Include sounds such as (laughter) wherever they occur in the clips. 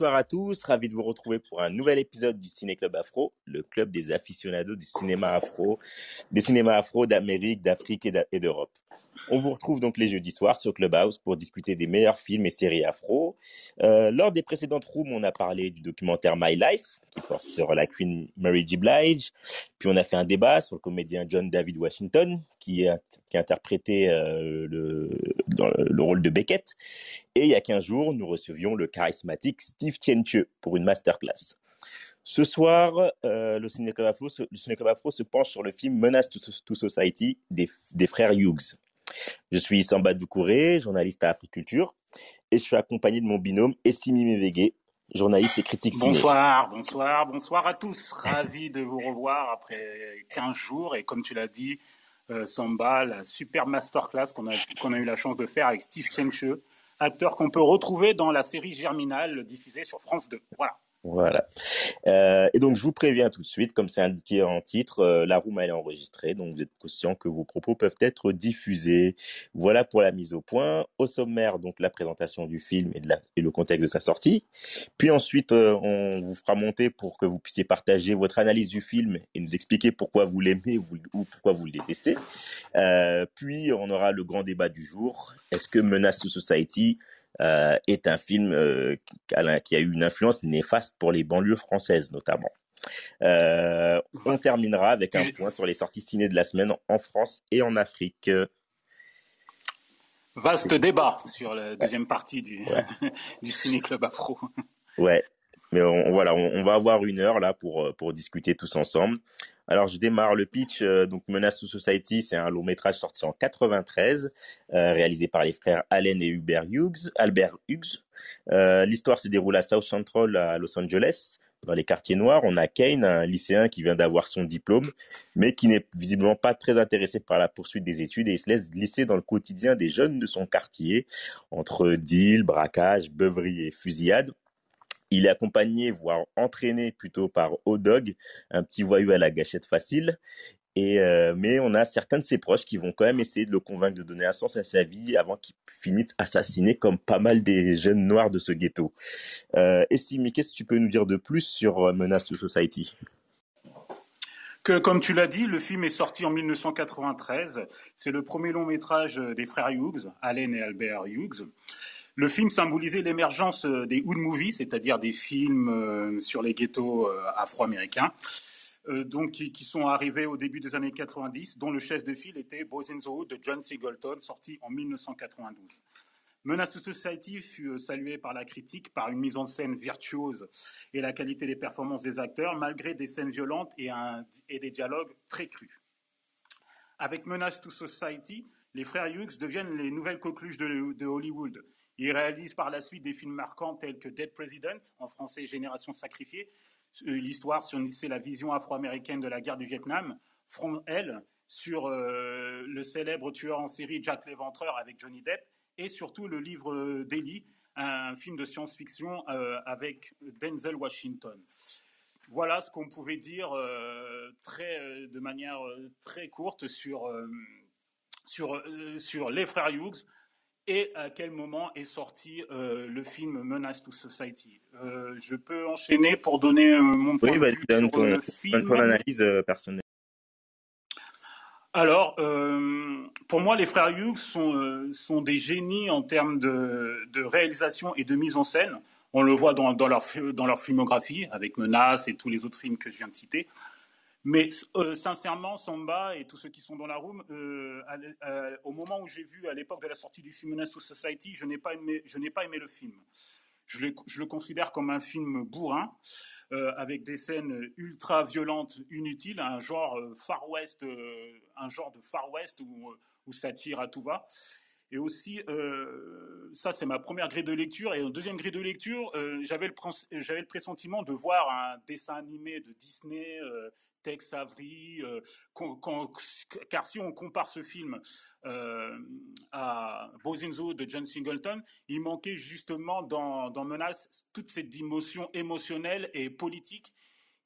Bonsoir à tous, ravi de vous retrouver pour un nouvel épisode du Ciné Club Afro, le club des aficionados du cinéma afro, des cinémas afro d'Amérique, d'Afrique et d'Europe. On vous retrouve donc les jeudis soirs sur Clubhouse pour discuter des meilleurs films et séries afro. Euh, lors des précédentes rooms, on a parlé du documentaire My Life, qui porte sur la Queen Mary G. Blige. Puis on a fait un débat sur le comédien John David Washington, qui a, interprété euh, le, dans le rôle de Beckett. Et il y a 15 jours, nous recevions le charismatique Steve Tienche pour une masterclass. Ce soir, euh, le Ciné Club Afro, se penche sur le film Menace to, Society des, frères Hughes. Je suis Samba Doucouré, journaliste à Africulture, et je suis accompagné de mon binôme Essimi Mevege, journaliste et critique ciné. Bonsoir, bonsoir, bonsoir à tous. Ravi de vous revoir après 15 jours, et comme tu l'as dit, Samba, la super masterclass qu'on a, eu la chance de faire avec Steve Chenche, acteur qu'on peut retrouver dans la série Germinal diffusée sur France 2. Voilà. Voilà. Euh, et donc, je vous préviens tout de suite, comme c'est indiqué en titre, euh, la room elle est enregistrée, donc vous êtes conscient que vos propos peuvent être diffusés. Voilà pour la mise au point. Au sommaire, donc la présentation du film et, de la, et le contexte de sa sortie. Puis ensuite, euh, on vous fera monter pour que vous puissiez partager votre analyse du film et nous expliquer pourquoi vous l'aimez ou, ou, pourquoi vous le détestez. Euh, puis, on aura le grand débat du jour. Est-ce que Menace to Society euh, est un film euh, qui a eu une influence néfaste pour les banlieues françaises notamment. Euh, on terminera avec un point sur les sorties ciné de la semaine en France et en Afrique. Vaste débat sur la deuxième partie du, (laughs) du Ciné Club Afro. Ouais, mais on, voilà, on, va avoir une heure là pour pour discuter tous ensemble. Alors je démarre le pitch. Euh, donc Menace to Society, c'est un long métrage sorti en 93, euh, réalisé par les frères Allen et Hubert Hughes. Albert Hughes. Euh, L'histoire se déroule à South Central à Los Angeles. Dans les quartiers noirs, on a Kane, un lycéen qui vient d'avoir son diplôme, mais qui n'est visiblement pas très intéressé par la poursuite des études et il se laisse glisser dans le quotidien des jeunes de son quartier, entre deals, braquages, beuveries et fusillades. Il est accompagné, voire entraîné plutôt par O-Dog, un petit voyou à la gâchette facile. Et euh, mais on a certains de ses proches qui vont quand même essayer de le convaincre de donner un sens à sa vie avant qu'il finisse assassiné comme pas mal des jeunes noirs de ce ghetto. Euh, et si, mais qu'est-ce que tu peux nous dire de plus sur euh, Menace to Society? Que, comme tu l'as dit, le film est sorti en 1993. C'est le premier long métrage des frères Hughes, Allen et Albert Hughes. Le film symbolisait l'émergence euh, des hood movies, c'est-à-dire des films euh, sur les ghettos euh, afro-américains. donc, qui, sont arrivés au début des années 90, dont le chef de file était Boys in the Hood de John Singleton, sorti en 1992. Menace to Society fut salué par la critique par une mise en scène virtuose et la qualité des performances des acteurs, malgré des scènes violentes et, des dialogues très crus. Avec Menace to Society, les frères Hughes deviennent les nouvelles coqueluches de Hollywood. Il réalise par la suite des films marquants tels que Dead President, en français Génération sacrifiée, euh, l'histoire sur la vision afro-américaine de la guerre du Vietnam, From Hell, sur euh, le célèbre tueur en série Jack l'Éventreur avec Johnny Depp, et surtout le livre d'Eli, un film de science-fiction euh, avec Denzel Washington. Voilà ce qu'on pouvait dire très, de manière très courte sur, sur, sur les frères Hughes, et à quel moment est sorti euh, le film Menace to Society? Euh, je peux enchaîner pour donner euh, mon point de vue sur le film. Ton analyse personnelle. Alors, pour moi, les frères Hughes sont, sont des génies en termes de, de, réalisation et de mise en scène. On le voit dans, dans, leur, dans leur filmographie, avec Menace et tous les autres films que je viens de citer. Mais euh, sincèrement, Samba et tous ceux qui sont dans la room, euh, euh, au moment où j'ai vu à l'époque de la sortie du film to Society, je n'ai pas aimé, je n'ai pas aimé le film. Je, le considère comme un film bourrin. avec des scènes ultra violentes, inutiles, un genre Far West, un genre de Far West où, où ça tire à tout va. Et aussi, ça c'est ma première grille de lecture. Et en deuxième grille de lecture, j'avais le, pressentiment de voir un dessin animé de Disney, Tex Avery, euh, car si on compare ce film euh, à Bozinzo de John Singleton, il manquait justement dans, dans Menace toute cette dimension émotionnelle et politique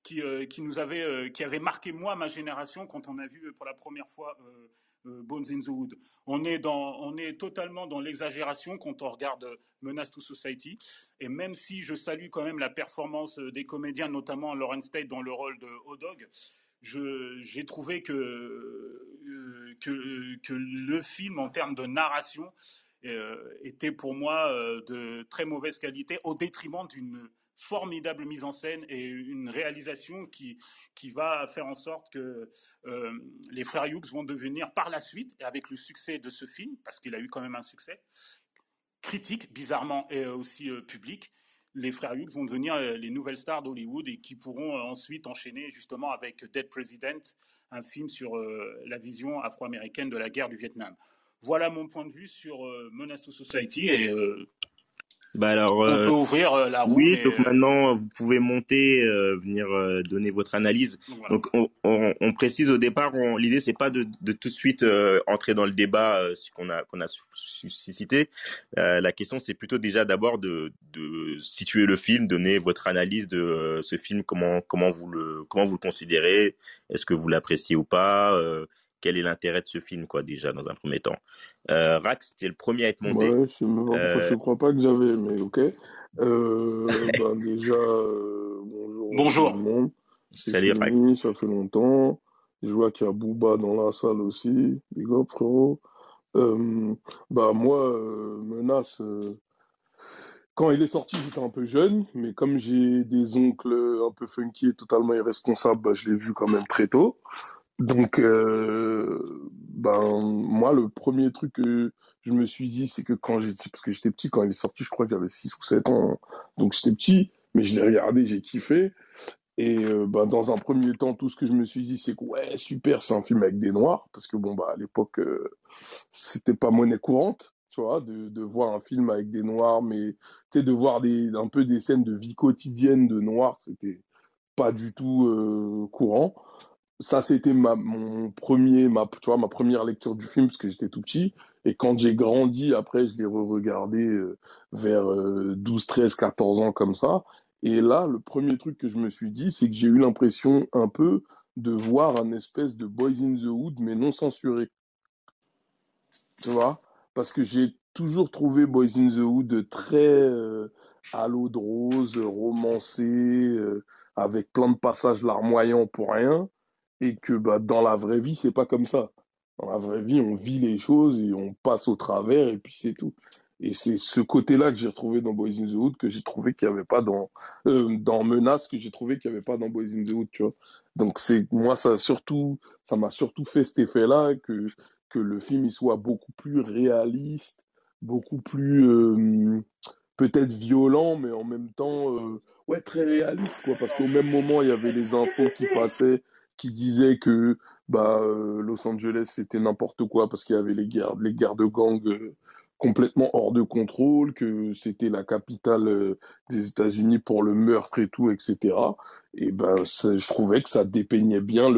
qui, qui nous avait, qui avait marqué moi, ma génération, quand on a vu pour la première fois euh, Bones in the Wood. On est, dans, on est totalement dans l'exagération quand on regarde Menace to Society. Et même si je salue quand même la performance des comédiens, notamment Lawrence Tate dans le rôle de O'Dog, j'ai trouvé que, euh, que, le film, en termes de narration, euh, était pour moi de très mauvaise qualité, au détriment d'une formidable mise en scène et une réalisation qui, qui va faire en sorte que euh, les frères Hughes vont devenir par la suite, et avec le succès de ce film, parce qu'il a eu quand même un succès, critique, bizarrement, et aussi euh, public, les frères Hughes vont devenir euh, les nouvelles stars d'Hollywood et qui pourront ensuite enchaîner justement avec Dead President, un film sur la vision afro-américaine de la guerre du Vietnam. Voilà mon point de vue sur Menace to Society et bah alors, on peut euh, ouvrir euh, la roue. Oui, donc euh, maintenant vous pouvez monter, venir donner votre analyse. Donc on, on, on, précise au départ, l'idée c'est pas de, de, tout de suite entrer dans le débat qu'on a qu'on a suscité. la question c'est plutôt déjà d'abord de, de situer le film, donner votre analyse de ce film, comment comment vous le comment vous le considérez, est-ce que vous l'appréciez ou pas quel est l'intérêt de ce film, quoi, déjà, dans un premier temps. Euh, Rax, c'était le premier à être monté. Ouais, je ne euh, crois pas que j'avais, mais ok. Euh, (laughs) ben, déjà, bonjour, bonjour. tout le monde. Salut Rax. Ça fait longtemps. Je vois qu'il y a Booba dans la salle aussi. Big up, frérot. bah, moi, Menace quand il est sorti, j'étais un peu jeune, mais comme j'ai des oncles un peu funky et totalement irresponsables, bah, je l'ai vu quand même très tôt. Donc, euh, ben, moi, le premier truc que je me suis dit, c'est que quand j'étais, parce que j'étais petit, quand il est sorti, je crois que j'avais 6 ou 7 ans. Donc, j'étais petit, mais je l'ai regardé, j'ai kiffé. Et euh, ben, dans un premier temps, tout ce que je me suis dit, c'est que ouais, super, c'est un film avec des noirs, parce que bon, bah, à l'époque, euh, c'était pas monnaie courante, tu vois, de, de voir un film avec des noirs, mais tu sais, de voir des, un peu des scènes de vie quotidienne de noirs, c'était pas du tout euh, courant ça c'était ma mon premier ma première lecture du film parce que j'étais tout petit. Et quand j'ai grandi après je l'ai re-regardé euh, vers 12 13 14 ans comme ça. Et là le premier truc que je me suis dit c'est que j'ai eu l'impression un peu de voir un espèce de Boys in the Hood mais non censuré. Tu vois? Parce que j'ai toujours trouvé Boys in the Hood très euh, à l'eau de rose romancé euh, avec plein de passages larmoyants pour rien et que bah, dans la vraie vie, c'est pas comme ça. Dans la vraie vie, on vit les choses et on passe au travers et puis c'est tout. Et c'est ce côté-là que j'ai retrouvé dans Boys in the Hood que j'ai trouvé qu'il n'y avait pas dans euh, dans Menace que j'ai trouvé qu'il n'y avait pas dans Boys in the Hood, tu vois. Donc c'est moi ça surtout ça m'a surtout fait cet effet-là que que le film il soit beaucoup plus réaliste, beaucoup plus euh, peut-être violent, mais en même temps euh, ouais très réaliste quoi. Parce qu'au même moment il y avait les infos qui passaient qui disait que bah, euh, Los Angeles c'était n'importe quoi parce qu'il y avait les guerres, les guerres de gangs euh, complètement hors de contrôle, que c'était la capitale euh, des États-Unis pour le meurtre et tout, etc. Et ben, je trouvais que ça dépeignait bien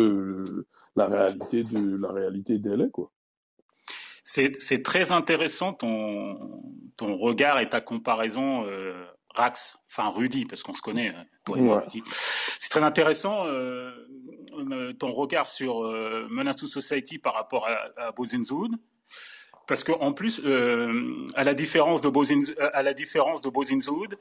la réalité de la réalité d'elle, quoi. C'est très intéressant ton, ton regard et ta comparaison Rax, enfin Rudy, parce qu'on se connaît, hein, toi et moi, Rudy. C'est très intéressant euh, euh, ton regard sur euh, Menace to Society par rapport à, à parce qu'en plus, euh, à la différence de Bozin, à la différence de Bozinzoud,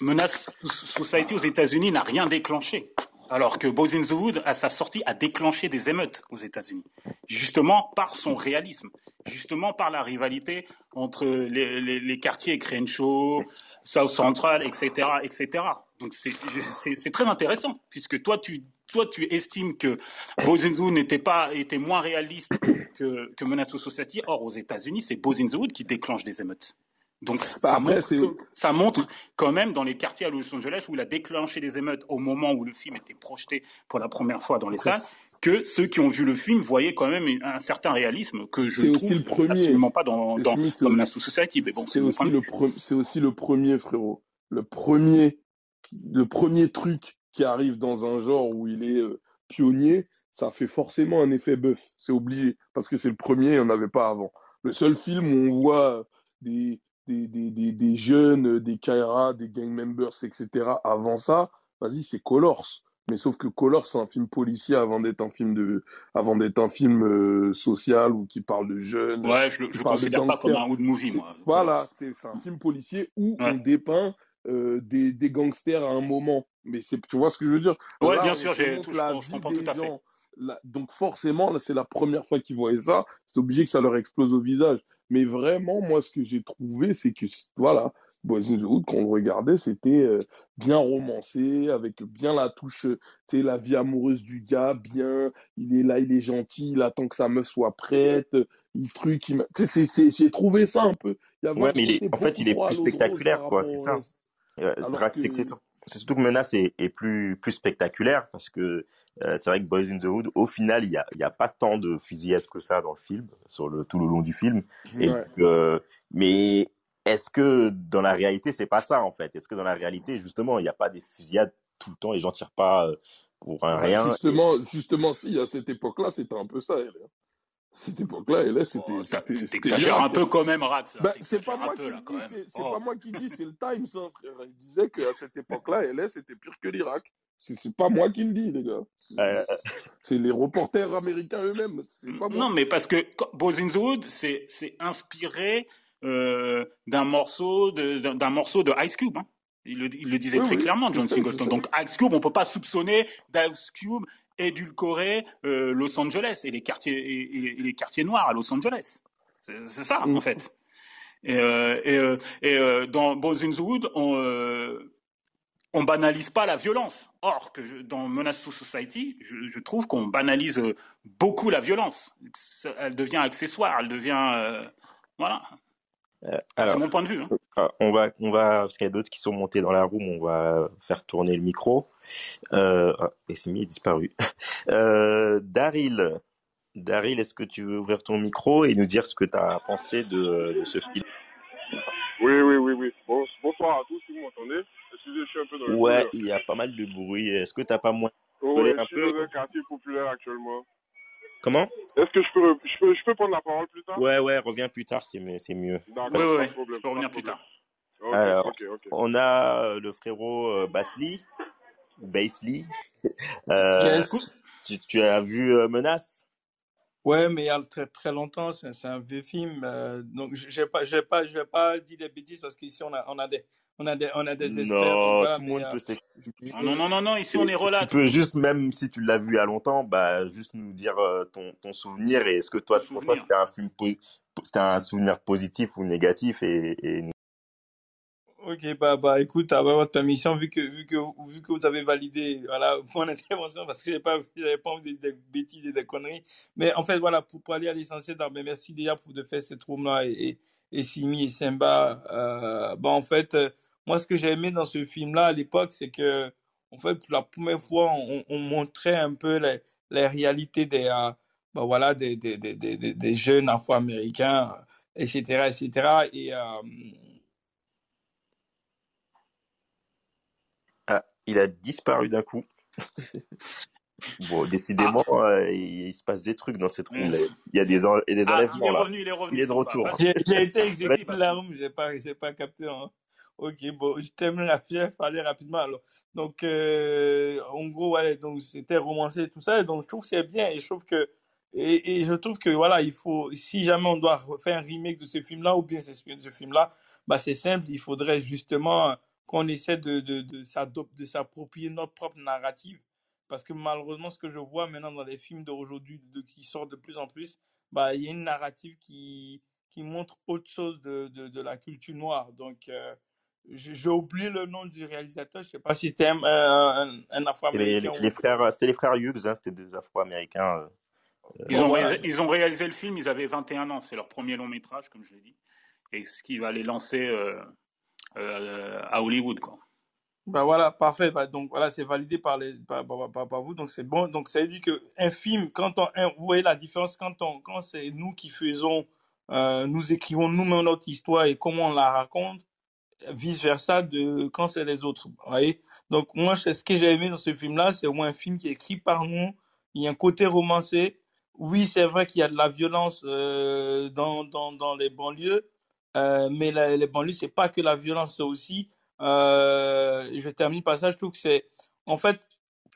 Menace Society aux États-Unis n'a rien déclenché. Alors que Boys in the Wood, à sa sortie, a déclenché des émeutes aux États-Unis, justement par son réalisme, justement par la rivalité entre les, quartiers Crenshaw, South Central, etc., etc. Donc c'est très intéressant, puisque toi tu, toi, tu estimes que Boys in the Wood n'était pas, était moins réaliste que, que Menace Society. Or, aux États-Unis, c'est Boys in the Wood qui déclenche des émeutes. Donc bah, ça, montre ça montre quand même dans les quartiers à Los Angeles où il a déclenché des émeutes au moment où le film était projeté pour la première fois dans les salles, que ceux qui ont vu le film voyaient quand même un certain réalisme que je trouve aussi le premier. absolument pas dans, dans, dans Society. Mais bon, c'est aussi, le c'est aussi le premier, frérot. Le premier, le premier truc qui arrive dans un genre où il est euh, pionnier, ça fait forcément un effet bœuf. C'est obligé. Parce que c'est le premier, il n'y en avait pas avant. Le seul film où on voit des, des, des, des, des jeunes, des KRA, des gang members, etc. avant ça, vas-y, c'est Colors. Mais sauf que Colors, c'est un film policier avant d'être un film de, avant d'être un film euh, social ou qui parle de jeunes. Ouais, je le considère pas comme un movie, moi. (laughs) Voilà, c'est un film policier où on dépeint euh, des, des gangsters à un moment. Mais c'est, tu vois ce que je veux dire? Ouais, bien sûr, j'ai, je, je comprends tout à fait. donc forcément, c'est la première fois qu'ils voyaient ça, c'est obligé que ça leur explose au visage. Mais vraiment, moi, ce que j'ai trouvé, c'est que, voilà, Boys in the Hood, quand on le regardait, c'était euh, bien romancé, avec bien la touche, tu sais, la vie amoureuse du gars, bien, il est là, il est gentil, il attend que sa meuf soit prête, il truc, il... tu sais, j'ai trouvé ça un peu. ouais, mais il est, en fait, il est plus spectaculaire, quoi, c'est ça. C'est surtout que Menace est, est, plus, plus spectaculaire parce que euh, c'est vrai que Boys in the Hood, au final, il n'y a, y a pas tant de fusillades que ça dans le film, sur le, tout le long du film. Et euh, mais est-ce que dans la réalité, c'est pas ça en fait? Est-ce que dans la réalité, justement, il n'y a pas des fusillades tout le temps, les gens tirent pas euh, pour un rien Justement, justement, si à cette époque-là, c'était un peu ça. Cette époque-là, elle, c'était. Oh, T'exagères un peu quand même, Rat. Ben, c'est pas, moi qui dis, c'est pas moi qui dis, c'est le Times, hein, frère. Il disait qu'à cette époque-là, elle, c'était pire que l'Irak. C'est pas moi qui le dis, les gars. Euh, c'est les reporters américains eux-mêmes. Non, mais parce que Hood, c'est inspiré euh, d'un morceau d'un morceau de Ice Cube. Hein. Il, le, il, le, disait très clairement, John Singleton. Donc Ice Cube, on peut pas soupçonner d'Ice Cube édulcorer euh, Los Angeles et les quartiers et, les quartiers noirs à Los Angeles. C'est ça en fait. Et, euh, et, et dans Boys in the Wood, on on banalise pas la violence. Or, que dans Menace to Society, je, trouve qu'on banalise euh, beaucoup la violence. Elle devient accessoire, elle devient. Euh, voilà. Euh, c'est mon point de vue. Hein. Ah, on va, on va, parce qu'il y a d'autres qui sont montés dans la room, on va faire tourner le micro. Euh, ah, Esmi est disparu. (laughs) Daryl, Daryl, est-ce que tu veux ouvrir ton micro et nous dire ce que tu as pensé de, ce film? Oui, oui, oui, oui. bonsoir à tous, si vous m'entendez je suis un peu dans le Ouais, il y a pas mal de bruit. Est-ce que t'as pas moins oh, ouais, un je suis dans un quartier populaire actuellement. Comment Est-ce que je peux, je, peux, je peux prendre la parole plus tard? Ouais, ouais, reviens plus tard, c'est mieux. D'accord, ouais, ouais, je peux revenir plus tard. Alors, on a euh, le frérot euh, Basli, Basli. (laughs) Euh, tu, tu, as vu euh, Menace? Ouais, mais il y a très très longtemps, c'est un vieux film. Euh, donc, je n'ai pas, pas, vais pas dire des bêtises parce qu'ici, on a, on a des, on a des, on a des experts. Non, tout le monde peut Non, non, non, non, ici on est relax. Tu peux juste, même si tu l'as vu il y a longtemps, bah, juste nous dire euh, ton, ton souvenir et est-ce que toi, pour toi, c'était un film, c'était un souvenir positif ou négatif et, et... Ok, bah, bah, écoute, à votre mission, vu que, vu que, vu que vous avez validé, voilà, (laughs) mon intervention, parce que j'ai pas, j'avais pas envie des, bêtises et des conneries. Mais en fait, voilà, pour, pour aller à l'essentiel, bah, merci déjà pour de faire cette room-là et, et, Simi et Simba. Euh, bah, en fait, moi, ce que j'ai aimé dans ce film-là à l'époque, c'est que, en fait, pour la première fois, on, on montrait un peu les, les réalités des, euh, bah, voilà, des, des, des, des, des jeunes afro-américains, etc., etc. Et, euh... ah, il a disparu d'un coup. (laughs) Bon, décidément, ah. euh, il, se passe des trucs dans cette room. Il y a des, des ah, enlèvements il est là. Revenu, il est revenu. Il est de retour. J'ai été exécuté la room, j'ai pas, j'ai pas capté. Hein. Ok, bon, je termine la fièvre, aller rapidement alors. Donc, euh, en gros, voilà, donc c'était romancé tout ça, donc je trouve que c'est bien et je trouve que et, et, je trouve que voilà, il faut, si jamais on doit faire un remake de ce film-là ou bien s'inspirer de ce film-là, bah c'est simple, il faudrait justement qu'on essaie de de de s'approprier notre propre narrative, parce que malheureusement, ce que je vois maintenant dans les films d'aujourd'hui, qui sortent de plus en plus, bah il y a une narrative qui qui montre autre chose de de, de la culture noire, donc euh, j'ai oublié le nom du réalisateur, je sais pas si c'était un, un, un afro-américain. Les, les, frères, c'était les frères Hughes, hein, c'était deux afro-américains. Euh, ils, ont réalisé, ils ont réalisé le film, ils avaient 21 ans, c'est leur premier long métrage, comme je l'ai dit. et ce qui va les lancer à Hollywood. Quoi. Bah voilà, parfait. Bah donc voilà, c'est validé par, les, par, par, vous, donc c'est bon. Donc ça veut dire qu'un film, quand on, vous voyez la différence quand, quand c'est nous qui faisons, euh, nous écrivons nous-mêmes notre histoire et comment on la raconte, vice versa de quand c'est les autres. Voyez? Donc moi, ce que j'ai aimé dans ce film-là, c'est un film qui est écrit par nous. Il y a un côté romancé. Oui, c'est vrai qu'il y a de la violence euh, dans, dans, dans les banlieues, euh, mais les banlieues, c'est pas que la violence, c'est aussi euh, je termine par ça. Je trouve que c'est, en fait,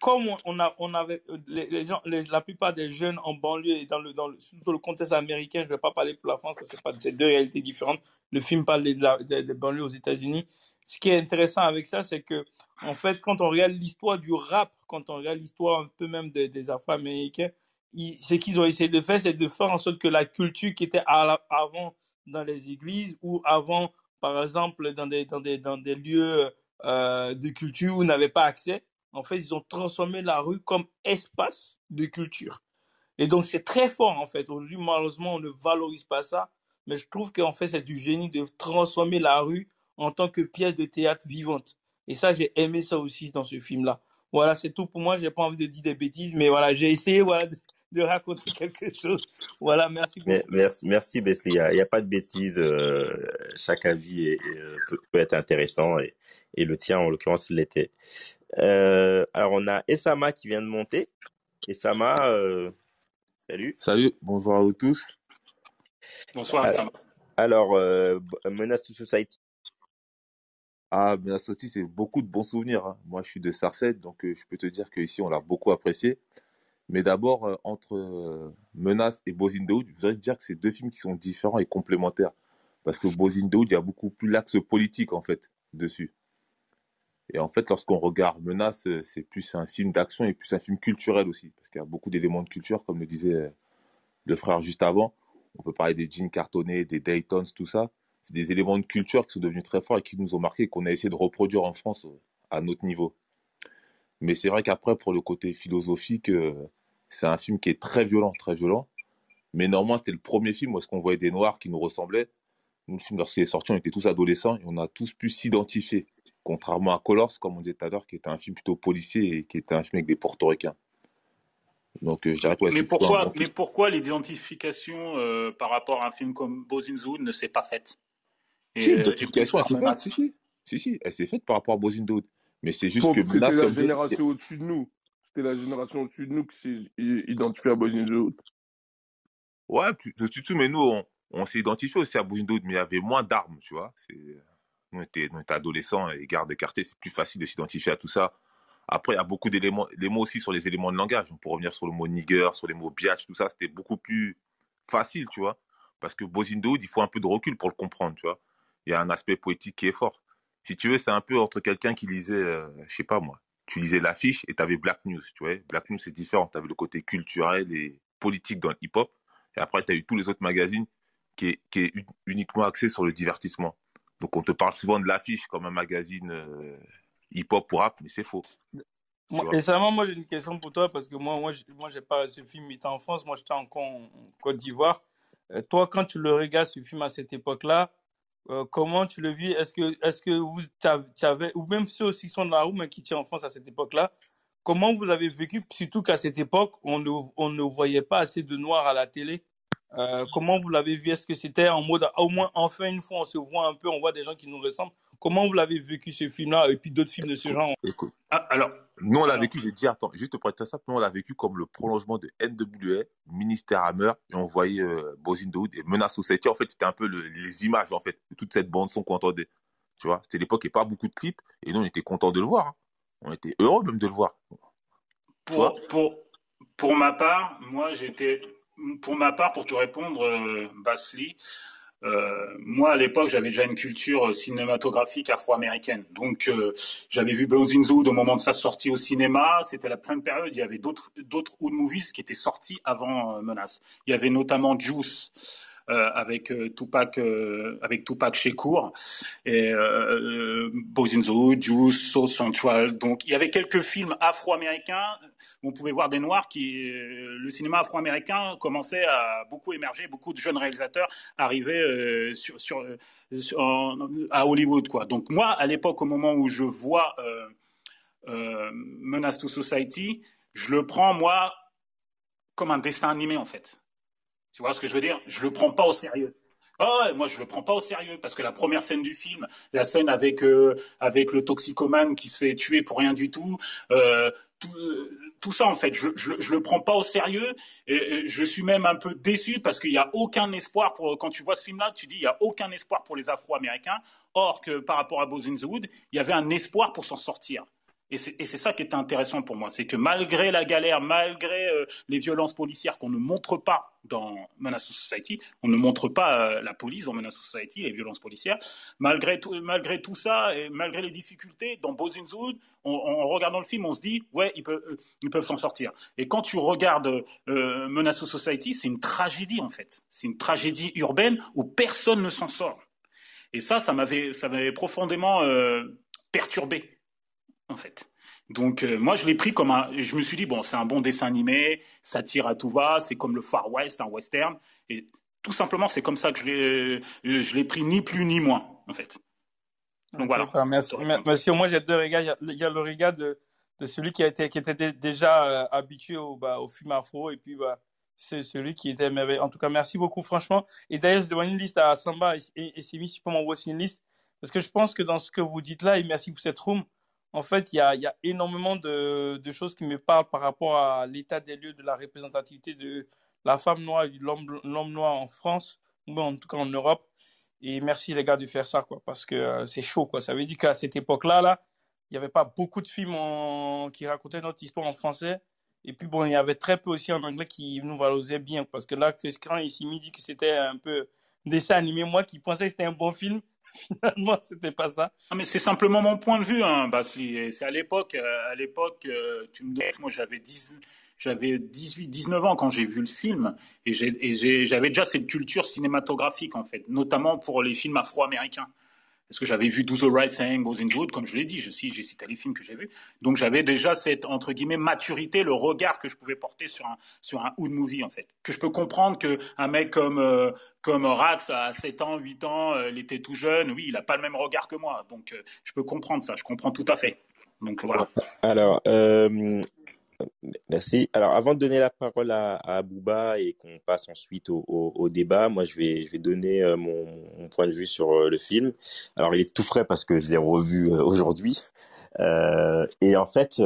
comme on, a, on avait les, gens, la plupart des jeunes en banlieue et dans le, dans le, le contexte américain, je ne vais pas parler pour la France parce que c'est pas c'est deux réalités différentes. Le film parle des de, banlieues aux États-Unis. Ce qui est intéressant avec ça, c'est que en fait, quand on regarde l'histoire du rap, quand on regarde l'histoire un peu même des Afro-Américains, ce qu'ils ont essayé de faire, c'est de faire en sorte que la culture qui était avant dans les églises ou avant par exemple, dans des, dans des, dans des lieux euh, de culture où on n'avait pas accès, en fait, ils ont transformé la rue comme espace de culture. Et donc, c'est très fort, en fait. Aujourd'hui, malheureusement, on ne valorise pas ça, mais je trouve qu'en fait, c'est du génie de transformer la rue en tant que pièce de théâtre vivante. Et ça, j'ai aimé ça aussi dans ce film-là. Voilà, c'est tout pour moi. J'ai pas envie de dire des bêtises, mais voilà, j'ai essayé voilà, de raconter quelque chose. Voilà, merci beaucoup. Merci, merci Il n'y a, pas de bêtises. Euh, chaque avis est, euh, peut, être intéressant et, et le tien, en l'occurrence, l'était. Euh, alors, on a Esama qui vient de monter. Esama, salut. Salut, bonjour à vous tous. Bonsoir, Esama. Alors, Menace to Society. Ah, Menace to Society, c'est beaucoup de bons souvenirs. Hein. Moi, je suis de Sarcelles, donc je peux te dire qu'ici, on l'a beaucoup apprécié. Mais d'abord, euh, entre euh, Menace et Bozin je voudrais dire que c'est deux films qui sont différents et complémentaires. Parce que Bozin il y a beaucoup plus l'axe politique, en fait, dessus. Et en fait, lorsqu'on regarde Menace, euh, c'est plus un film d'action et plus un film culturel aussi. Parce qu'il y a beaucoup d'éléments de culture, comme le disait le frère juste avant. On peut parler des jeans cartonnés, des Daytons, tout ça. C'est des éléments de culture qui sont devenus très forts et qui nous ont marqué et qu'on a essayé de reproduire en France à notre niveau. Mais c'est vrai qu'après, pour le côté philosophique, c'est un film qui est très violent, très violent. Mais normalement, c'était le premier film où est-ce qu'on voyait des noirs qui nous ressemblaient. Nous, le film, lorsqu'il est sorti, on était tous adolescents et on a tous pu s'identifier. Contrairement à Colors, comme on disait tout à l'heure, qui était un film plutôt policier et qui était un film avec des portoricains. Donc, euh, je dirais mais, pourquoi, mais pourquoi l'identification euh, par rapport à un film comme Bozin ne s'est pas faite? Si, l'identification, elle s'est faite. Si, si, si, elle s'est faite par rapport à Bozin Mais c'est juste que c'était la génération au-dessus de nous c'était la génération au-dessus de nous qui s'est identifiée à Bozindo. Ouais, tout, mais nous, on, s'est identifié aussi à Bozindo, mais il y avait moins d'armes, tu vois. Nous, on adolescents et gardes de quartier, c'est plus facile de s'identifier à tout ça. Après, il y a beaucoup d'éléments, les mots aussi sur les éléments de langage. On peut revenir sur le mot nigger, sur les mots biatch, tout ça, c'était beaucoup plus facile, tu vois. Parce que Bozindo, il faut un peu de recul pour le comprendre, tu vois. Il y a un aspect poétique qui est fort. Si tu veux, c'est un peu entre quelqu'un qui lisait, euh, je sais pas moi, tu lisais l'affiche et tu avais Black News, tu vois. Black News, c'est différent. Tu avais le côté culturel et politique dans le hip-hop. Et après, tu as eu tous les autres magazines qui est, qui est uniquement axé sur le divertissement. Donc, on te parle souvent de l'affiche comme un magazine euh, hip-hop ou rap, mais c'est faux. et seulement, moi, j'ai une question pour toi, parce que moi, moi, moi j'ai pas ce film était en France, moi, j'étais en, en Côte d'Ivoire. Euh, toi, quand tu le regardes, ce film à cette époque-là, euh, comment tu le vis? Est-ce que, est-ce que vous avez, ou même ceux aussi qui sont dans la roue, mais qui étaient en France à cette époque-là, comment vous avez vécu, surtout qu'à cette époque, on ne, on ne voyait pas assez de noirs à la télé. Euh, Comment vous l'avez vu? Est-ce que c'était en mode, au moins, enfin, une fois, on se voit un peu, on voit des gens qui nous ressemblent? Comment vous l'avez vécu ce film-là et puis d'autres films de ce genre? Écoute, ah, alors, nous on l'a vécu, je dis, attends, juste pour être simple, nous on l'a vécu comme le prolongement de NWA, Ministère Hammer, et on voyait euh, Bozin et Menace Society. En fait, c'était un peu les images en fait de toute cette bande son qu'on entendait. Tu vois, c'était l'époque et pas beaucoup de clips, et nous on était contents de le voir. Hein. On était heureux même de le voir. Pour, pour, pour ma part, moi j'étais, pour ma part, pour te répondre, euh, Basli, euh, moi, à l'époque, j'avais déjà une culture cinématographique afro-américaine. Donc, euh, j'avais vu Blazing Zood au moment de sa sortie au cinéma. C'était la pleine période. Il y avait d'autres d'autres hood movies qui étaient sortis avant euh, Menace. Il y avait notamment Juice. Euh, avec Tupac, avec Tupac Shakur et the Hood, Juice, South Central. Donc il y avait quelques films afro-américains où on pouvait voir des noirs qui, le cinéma afro-américain commençait à beaucoup émerger, beaucoup de jeunes réalisateurs arrivaient sur, sur, à Hollywood quoi. Donc moi à l'époque au moment où je vois Menace to Society, je le prends moi comme un dessin animé en fait. Tu vois ce que je veux dire? Je le prends pas au sérieux. Oh, ouais, moi je le prends pas au sérieux parce que la première scène du film, la scène avec euh, avec le toxicomane qui se fait tuer pour rien du tout, euh, tout, tout, ça en fait, je, je, le prends pas au sérieux et, je suis même un peu déçu parce qu'il y a aucun espoir pour quand tu vois ce film-là, tu dis il y a aucun espoir pour les Afro-Américains, or que par rapport à Boys in the Wood, il y avait un espoir pour s'en sortir. Et c'est ça qui est intéressant pour moi, c'est que malgré la galère, malgré euh, les violences policières qu'on ne montre pas dans Menace Society, on ne montre pas euh, la police dans Menace Society, les violences policières, malgré tout, malgré tout ça et malgré les difficultés, dans Boys en regardant le film, on se dit, ouais, ils peuvent, euh, s'en sortir. Et quand tu regardes Menace to Society, c'est une tragédie en fait. C'est une tragédie urbaine où personne ne s'en sort. Et ça, ça m'avait profondément perturbé en fait. Donc euh, moi je l'ai pris comme un, je me suis dit bon c'est un bon dessin animé, ça tire à tout va, c'est comme le Far West, un western, et tout simplement c'est comme ça que je l'ai, je l'ai pris ni plus ni moins en fait. Donc voilà. Merci. merci. Moi j'ai deux regards, il y a, le regard de, de, celui qui a été qui était déjà euh, habitué au, bah, au film afro et puis bah c'est celui qui était merveilleux. En tout cas merci beaucoup franchement. Et d'ailleurs je demande une liste à Samba et, et, et si tu peux m'envoyer une liste parce que je pense que dans ce que vous dites là et merci pour cette room en fait, il y a, énormément de, choses qui me parlent par rapport à l'état des lieux de la représentativité de la femme noire et de l'homme noir en France, ou en tout cas en Europe. Et merci les gars de faire ça, quoi, parce que euh, c'est chaud, quoi. Ça veut dire qu'à cette époque-là, là, il n'y avait pas beaucoup de films qui racontaient notre histoire en français. Et puis bon, il y avait très peu aussi en anglais qui nous valorisaient bien, parce que là, quand ici me dit que c'était un peu dessin animé, moi qui pensais que c'était un bon film, (laughs) Finalement, c'était pas ça. Non, mais c'est simplement mon point de vue, hein, Basli. C'est à l'époque, euh, à l'époque, euh, tu me dis, moi j'avais 10, j'avais 18, 19 ans quand j'ai vu le film, et j'avais déjà cette culture cinématographique en fait, notamment pour les films afro-américains parce que j'avais vu Do the Right Thing, Goes in Wood, comme je l'ai dit, je j'ai cité les films que j'ai vus. Donc j'avais déjà cette entre guillemets maturité, le regard que je pouvais porter sur un sur un hood movie en fait. Que je peux comprendre que un mec comme euh, comme Rax à 7 ans, 8 ans, euh, il était tout jeune, oui, il a pas le même regard que moi. Donc euh, je peux comprendre ça, je comprends tout à fait. Donc voilà. Alors, Merci. Alors, avant de donner la parole à, à et qu'on passe ensuite au, débat, moi, je vais, donner euh, mon, point de vue sur euh, le film. Alors, il est tout frais parce que je l'ai revu euh, aujourd'hui. et en fait,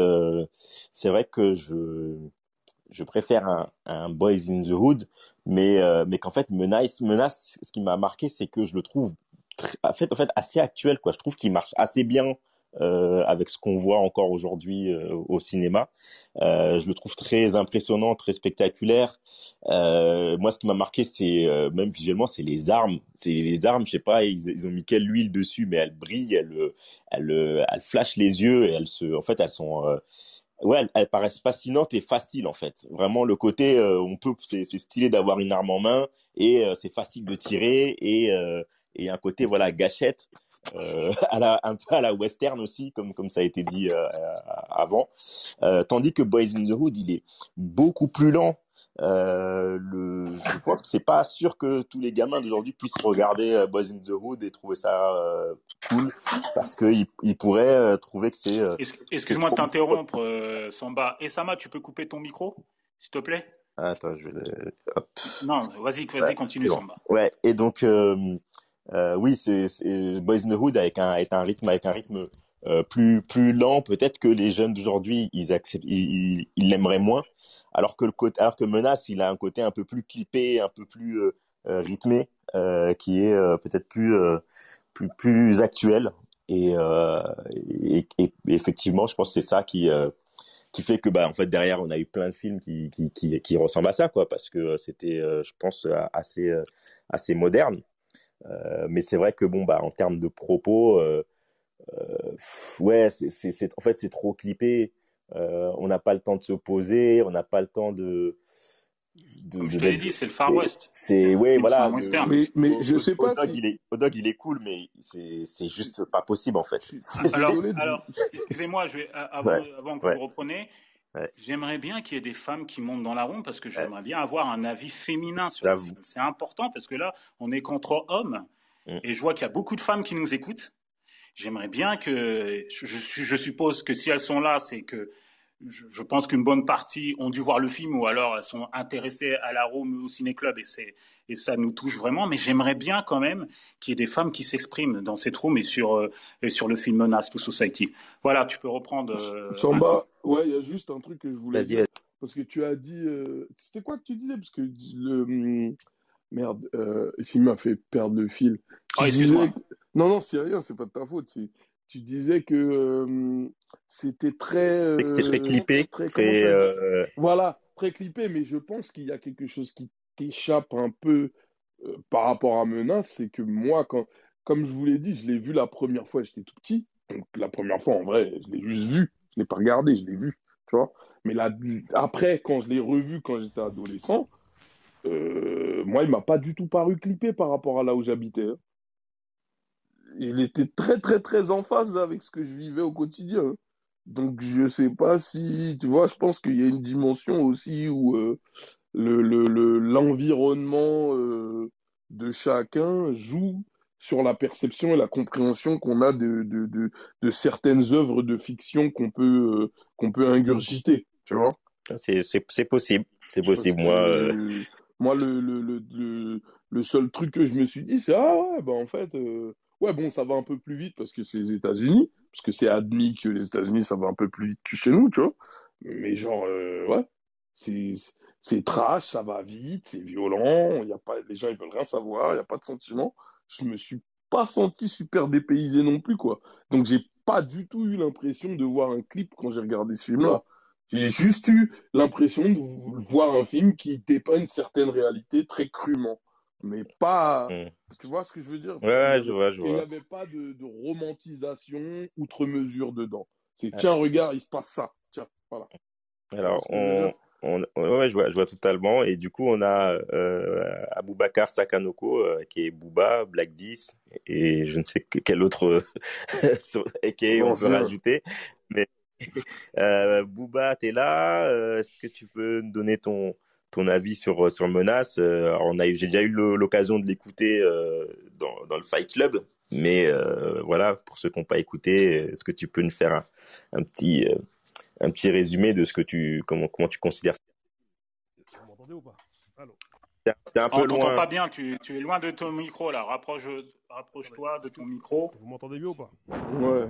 c'est vrai que je, préfère un, Boys in the Hood, mais, qu'en fait, Menace, Menace, ce qui m'a marqué, c'est que je le trouve en fait, assez actuel. Quoi. Je trouve qu'il marche assez bien euh, avec ce qu'on voit encore aujourd'hui euh, au cinéma. Euh, je le trouve très impressionnant, très spectaculaire. Euh, moi, ce qui m'a marqué, c'est euh, même visuellement, c'est les armes. C'est les armes, je sais pas, ils, ont mis quelle huile dessus, mais elles brillent, elles, elles, elles flashent les yeux et elles se, en fait, elles sont ouais, elles, elles, paraissent fascinantes et faciles en fait. Vraiment le côté, euh, on peut, c'est stylé d'avoir une arme en main et euh, c'est facile de tirer et euh, et un côté voilà gâchette euh, (laughs) à la, un peu à la western aussi, comme, comme ça a été dit euh, avant. Euh, tandis que Boys in the Hood, il est beaucoup plus lent. Le, je pense que c'est pas sûr que tous les gamins d'aujourd'hui puissent regarder Boys in the Hood et trouver ça cool parce qu'ils ils pourraient trouver que c'est. Excuse-moi de t'interrompre, Samba. Et Sama, tu peux couper ton micro, s'il te plaît? Attends, je vais. Hop. Non, vas-y, vas-y, ouais, continue, Samba. Ouais, et donc euh, oui, c'est Boys in the Hood avec un, avec un rythme, avec un rythme euh, plus plus lent. Peut-être que les jeunes d'aujourd'hui, ils acceptent, ils l'aimeraient moins. Alors que le côté, alors que Menace, il a un côté un peu plus clippé, un peu plus euh, euh rythmé, euh, qui est peut-être plus plus plus actuel. Et, et, et, effectivement, je pense que c'est ça qui qui fait que bah en fait derrière on a eu plein de films qui qui qui, ressemblent à ça quoi parce que c'était je pense assez assez moderne euh, mais c'est vrai que bon bah en termes de propos, euh, euh, ouais, c'est en fait c'est trop clippé. on n'a pas le temps de se poser, on n'a pas le temps de Comme je te l'ai dit, c'est le Far West. C'est ouais, voilà. Le, mais, mais je sais pas. Dog, il est, dog, il est cool, mais c'est c'est juste pas possible en fait. Alors, alors (laughs) excusez-moi, je vais avant, avant que vous repreniez. J'aimerais bien qu'il y ait des femmes qui montent dans la ronde parce que j'aimerais bien avoir un avis féminin sur le film. C'est important parce que là, on est contre hommes mm. et je vois qu'il y a beaucoup de femmes qui nous écoutent. J'aimerais bien que, je, je, suppose que si elles sont là, c'est que je, pense qu'une bonne partie ont dû voir le film ou alors elles sont intéressées à la Rome au ciné-club et, et ça nous touche vraiment. Mais j'aimerais bien quand même qu'il y ait des femmes qui s'expriment dans cette room et sur, euh, et sur le film Menace to Society. Voilà, tu peux reprendre. Euh, Samba, ouais, il y a juste un truc que je voulais dire. Parce que tu as dit. Euh, c'était quoi que tu disais? Parce que le. Hum, merde, euh, il m'a fait perdre le fil. Oh, excuse-moi. Non, non, c'est rien, c'est pas de ta faute tu disais que euh, c'était très. c'était très clippé. Très, euh, Voilà, très clippé, mais je pense qu'il y a quelque chose qui t'échappe un peu euh, par rapport à Menace, c'est que moi, quand, comme je vous l'ai dit, je l'ai vu la première fois, j'étais tout petit. Donc la première fois, en vrai, je l'ai juste vu. Je l'ai pas regardé, je l'ai vu, tu vois. Mais là, après, quand je l'ai revu quand j'étais adolescent, moi, il m'a pas du tout paru clippé par rapport à là où j'habitais. Hein il était très très très en phase avec ce que je vivais au quotidien. Donc je sais pas si, tu vois, je pense qu'il y a une dimension aussi où euh, le l'environnement euh, de chacun joue sur la perception et la compréhension qu'on a de, de, de, de, certaines œuvres de fiction qu'on peut euh, qu'on peut ingurgiter, tu vois. C'est c'est possible, c'est possible. Moi, moi le, le, le, le, seul truc que je me suis dit, c'est ah ouais, bah en fait Ouais, bon, ça va un peu plus vite parce que c'est les États-Unis, parce que c'est admis que les États-Unis, ça va un peu plus vite que chez nous, tu vois. Mais genre, euh, ouais, c'est trash, ça va vite, c'est violent, y a pas, les gens ils veulent rien savoir, il n'y a pas de sentiment. Je me suis pas senti super dépaysé non plus, quoi. Donc j'ai pas du tout eu l'impression de voir un clip quand j'ai regardé ce film-là. J'ai juste eu l'impression de voir un film qui dépeint une certaine réalité très crûment mais pas. Hmm. Tu vois ce que je veux dire? Ouais, je vois, je vois. Il n'y avait pas de, de, romantisation outre mesure dedans. C'est tiens, regarde, il se passe ça. Tiens, voilà. Alors, on, on, ouais, je vois, je vois totalement. Et du coup, on a euh, Aboubakar Sakanoko, euh, qui est Booba, Black 10, et je ne sais quel autre (laughs) et on peut rajouter. Mais (laughs) euh, Booba, tu es là. Euh, est-ce que tu peux nous donner ton, ton avis sur sur Menace. Euh, on a j'ai déjà eu l'occasion de l'écouter euh, dans, dans le Fight Club, mais euh, voilà pour ceux qui n'ont pas écouté, est-ce que tu peux nous faire un, un petit un petit résumé de ce que tu comment comment tu considères Vous m'entendez ou pas? Allô? Un peu On t'entend pas bien, tu, tu, es loin de ton micro là. Rapproche, rapproche-toi de ton micro. Vous m'entendez mieux ou pas? Ouais.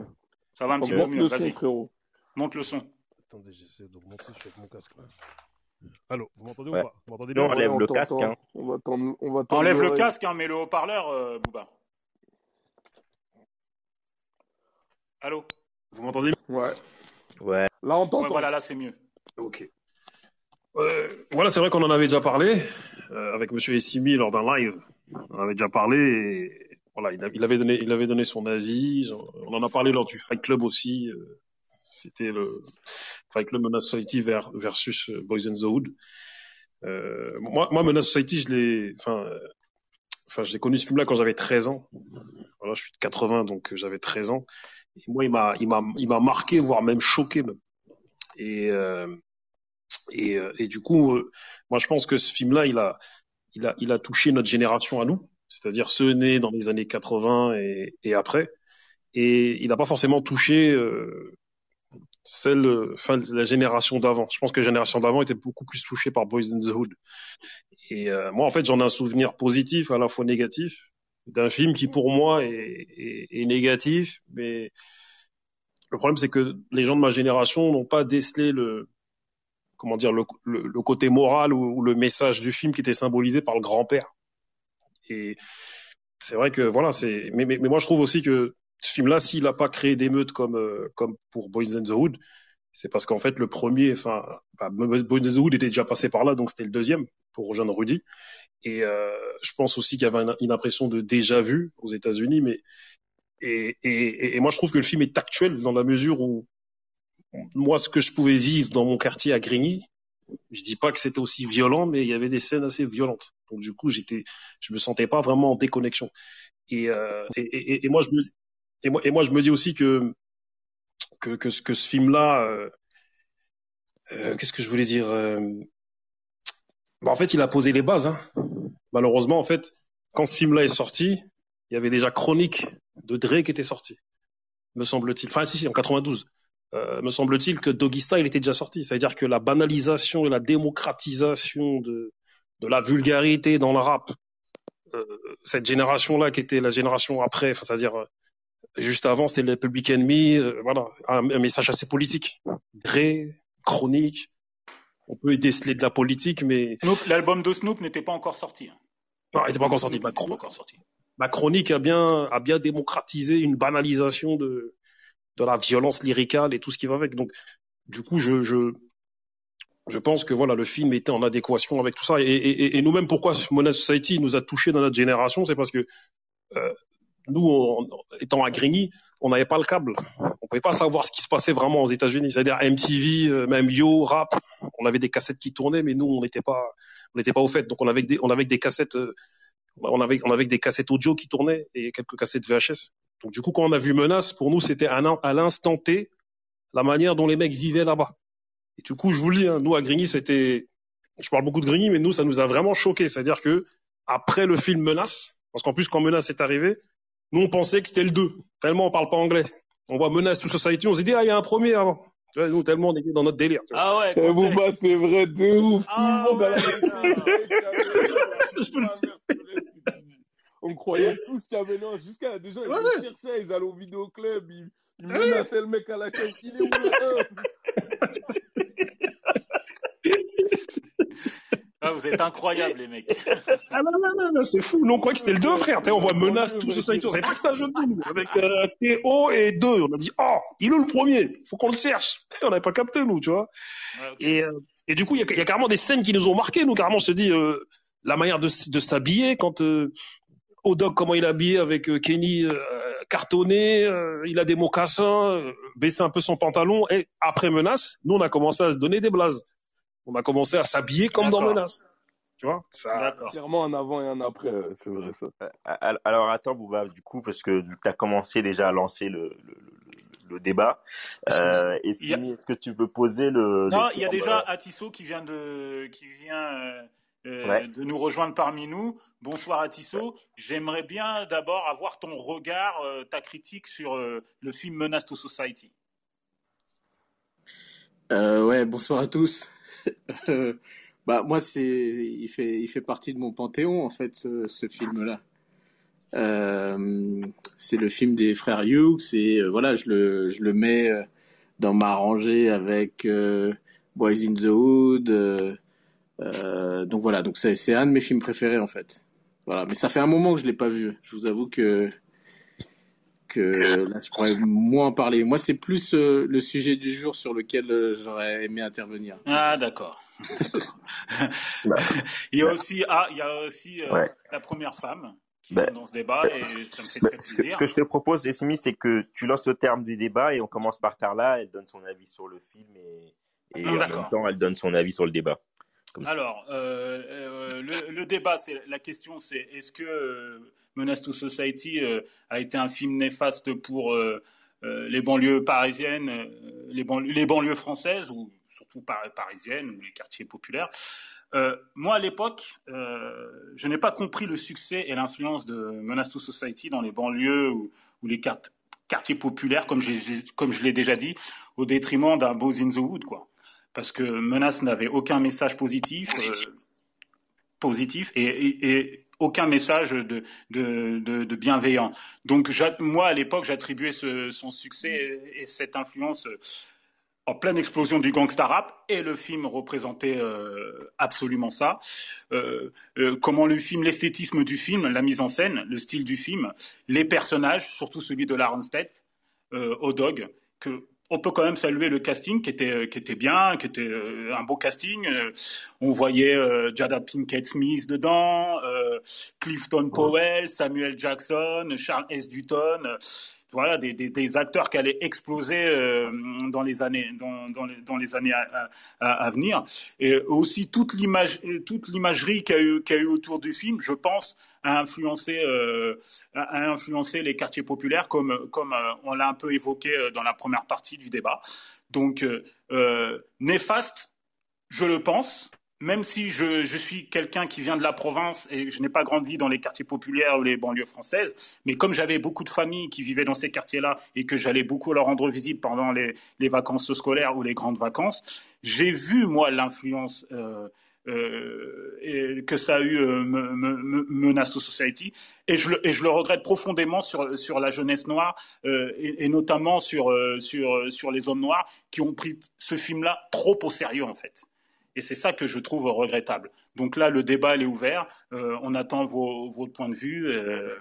Ça va un petit peu mieux. Vas-y. frérot. Monte le son. Attendez, j'essaie je suis avec mon casque là. Allô, vous m'entendez ou pas? Vous m'entendez bien? On enlève le casque. Hein. On va on va enlève le casque, hein, mets le haut-parleur, euh, Bouba. Allô? Vous m'entendez? Ouais. Ouais. Là, on t'entend. Ouais, voilà, là, c'est mieux. Ok. Euh, voilà, c'est vrai qu'on en avait déjà parlé euh, avec Monsieur Essimi lors d'un live. On en avait déjà parlé et voilà, il, avait donné, il avait donné son avis. On en a parlé lors du Fight Club aussi. Euh, c'était le Fight Club Menace Society versus euh, Boys in the Hood. Euh, moi, Menace Society, je l'ai, enfin, euh, enfin, j'ai connu ce film-là quand j'avais 13 ans. Voilà, je suis de 80, donc j'avais 13 ans. Et moi, il m'a, il m'a, il m'a marqué, voire même choqué même. Et et, et du coup, moi, je pense que ce film-là, il a, il a, il a touché notre génération à nous, c'est-à-dire ceux nés dans les années 80 et, et après. Et il n'a pas forcément touché euh, celle, enfin, la génération d'avant. Je pense que la génération d'avant était beaucoup plus touchée par Boys in the Hood. Et euh, moi, en fait, j'en ai un souvenir positif, à la fois négatif, d'un film qui, pour moi, est, négatif, mais le problème, c'est que les gens de ma génération n'ont pas décelé le, comment dire, le, le, côté moral ou, le message du film qui était symbolisé par le grand-père. Et c'est vrai que voilà, c'est. Mais, mais, moi, je trouve aussi que ce film-là, s'il n'a pas créé d'émeutes comme euh, comme pour Boys in the Hood, c'est parce qu'en fait le premier, enfin, bah, Boys in the Hood était déjà passé par là, donc c'était le deuxième pour Jean Rudy. Et euh, je pense aussi qu'il y avait une, impression de déjà vu aux États-Unis, mais et, et, et, moi je trouve que le film est actuel dans la mesure où moi ce que je pouvais vivre dans mon quartier à Grigny, Je dis pas que c'était aussi violent, mais il y avait des scènes assez violentes. Donc du coup, j'étais, je me sentais pas vraiment en déconnexion. Et, euh, et, et, et, moi, je me, et moi, et moi, je me dis aussi que que, que, que ce film-là, euh, euh, qu'est-ce que je voulais dire euh, bah, En fait, il a posé les bases. Hein. Malheureusement, en fait, quand ce film-là est sorti, il y avait déjà Chronique de Dre qui était sorti, me semble-t-il. Enfin, si, si, en 92. Euh, me semble-t-il que Doggy Style était déjà sorti. C'est-à-dire que la banalisation et la démocratisation de, de la vulgarité dans le rap, euh, cette génération-là qui était la génération après, c'est-à-dire euh, juste avant, c'était le Public Enemy, euh, voilà, un, un, message assez politique. Dre, chronique, on peut déceler de la politique, mais... L'album de Snoop n'était pas encore sorti. Hein. Non, il n'était pas encore sorti. Ma, pas encore sorti. Ma chronique a bien, a bien démocratisé une banalisation de, de la violence lyricale et tout ce qui va avec. Donc, du coup, je, je, je pense que voilà, le film était en adéquation avec tout ça. Et, et, et nous-mêmes, pourquoi Mona Society nous a touchés dans notre génération, c'est parce que euh, nous, on, étant à Grigny, on n'avait pas le câble. On pouvait pas savoir ce qui se passait vraiment aux États-Unis. C'est-à-dire MTV, euh, même Yo, rap. On avait des cassettes qui tournaient, mais nous, on n'était pas, on n'était pas au fait. Donc, on avait des, on avait des cassettes, euh, on avait, on avait des cassettes audio qui tournaient et quelques cassettes VHS. Donc, du coup, quand on a vu Menace, pour nous, c'était à l'instant T la manière dont les mecs vivaient là-bas. Et du coup, je vous le dis, hein, nous à Grigny, c'était, je parle beaucoup de Grigny, mais nous, ça nous a vraiment choqué. C'est-à-dire que après le film Menace, parce qu'en plus, quand Menace est arrivé, nous, on pensait que c'était le 2. Tellement on parle pas anglais. On voit Menace to Society, on s'est dit, ah, il y a un premier avant. Tu vois, nous, tellement on était dans notre délire. Tu vois. Ah ouais, Eh, Booba, c'est vrai, de ouf. Ah ouais, la- On croyait tous qu'il y avait non, jusqu'à des gens, ils Ouais, le cherchaient, ils allaient au vidéoclub, ils, ils menaçaient le mec à la caisse. Il est où le 1 (laughs) Ah, vous êtes incroyables, les mecs. Ah non, non, non, non, c'est fou. Nous, on croyait que c'était le 2, frère. On voit Menace, tout Society. On savait pas que c'était un jeu de nous. Avec euh, TO et 2. On a dit, oh, il est le premier Faut qu'on le cherche. (laughs) On n'avait pas capté, nous, tu vois. Ouais, ok. Et, euh, et du coup, il y a, il y a carrément des scènes qui nous ont marqués. Nous, carrément, on se dit, euh, la manière de, s'habiller quand euh, Odog, comment il est habillé avec euh, Kenny euh, cartonné, euh, il a des mocassins, euh, baissé un peu son pantalon. Et après Menace, nous, on a commencé à se donner des blazes. On a commencé à s'habiller comme dans. Menace. Tu vois ça. Clairement, un avant et un après, euh, c'est vrai ça. Al- Alors attends, Bouba, du coup, parce que tu as commencé déjà à lancer le, le, le- le débat. Euh, (laughs) et a- est-ce que tu peux poser le. Non, il y a déjà euh, Atisso qui vient de, qui vient euh, euh, Ouais. de nous rejoindre parmi nous. Bonsoir Atisso. J'aimerais bien d'abord avoir ton regard, euh, ta critique sur euh, le film Menace to Society. Euh, ouais, bonsoir à tous. (laughs) Euh, bah moi c'est, il fait, il fait partie de mon panthéon en fait ce, ce film-là. Euh, c'est le film des frères Hughes et euh, voilà je le, je le mets dans ma rangée avec euh, Boys in the Hood. donc voilà, donc c'est, c'est un de mes films préférés en fait. Voilà, mais ça fait un moment que je l'ai pas vu. Je vous avoue que que là je pourrais moins en parler. Moi c'est plus euh, le sujet du jour sur lequel euh, j'aurais aimé intervenir. Ah d'accord. Bah, (laughs) il y a aussi, ah, il y a aussi euh, Ouais. la première femme qui Bah, vient dans ce débat et ça me fait bah, ce, que, ce plaisir. que je te propose, Simi, c'est que tu lances le terme du débat et on commence par Carla. Elle donne son avis sur le film et, et Ah, en même temps, elle donne son avis sur le débat. Comme. Alors, euh, euh, le, le débat, c'est la question, c'est est-ce que euh, Menace to Society euh, a été un film néfaste pour euh, euh, les banlieues parisiennes, les, banlieues, françaises ou surtout par- parisiennes ou les quartiers populaires. Moi, à l'époque, je n'ai pas compris le succès et l'influence de Menace to Society dans les banlieues ou, les quart- quartiers populaires, comme, je l'ai déjà dit, au détriment d'un Boys in the Hood, quoi. Parce que Menace n'avait aucun message positif, positif et aucun message de, bienveillant. Donc moi, à l'époque, j'attribuais son succès et, et cette influence euh, en pleine explosion du gangsta rap et le film représentait euh, absolument ça. Euh, comment le film, l'esthétisme du film, la mise en scène, le style du film, les personnages, surtout celui de Larenstedt, euh, Odog, que on peut quand même saluer le casting qui était qui était bien, qui était euh, un beau casting. Euh, on voyait euh, Jada Pinkett Smith dedans, euh, Clifton Powell, Samuel Jackson, Charles S. Dutton. Voilà, des, des, acteurs qui allaient exploser euh, dans les années, dans, dans, les, années à, à, venir. Et aussi toute l'image, toute l'imagerie qu'il y, a eu, autour du film, je pense, a influencé, euh, a influencé les quartiers populaires, comme, comme euh, on l'a un peu évoqué dans la première partie du débat. Donc, néfaste, je le pense, même si je, suis quelqu'un qui vient de la province et je n'ai pas grandi dans les quartiers populaires ou les banlieues françaises, mais comme j'avais beaucoup de familles qui vivaient dans ces quartiers-là et que j'allais beaucoup leur rendre visite pendant les, vacances scolaires ou les grandes vacances, j'ai vu, moi, l'influence euh, euh, que ça a eu euh, Menace to Society et je, le, et je le regrette profondément sur, sur la jeunesse noire et, notamment sur, sur, sur les hommes noirs qui ont pris ce film-là trop au sérieux, en fait. Et c'est ça que je trouve regrettable. Donc là, le débat est ouvert. Euh, on attend vos, votre point de vue euh,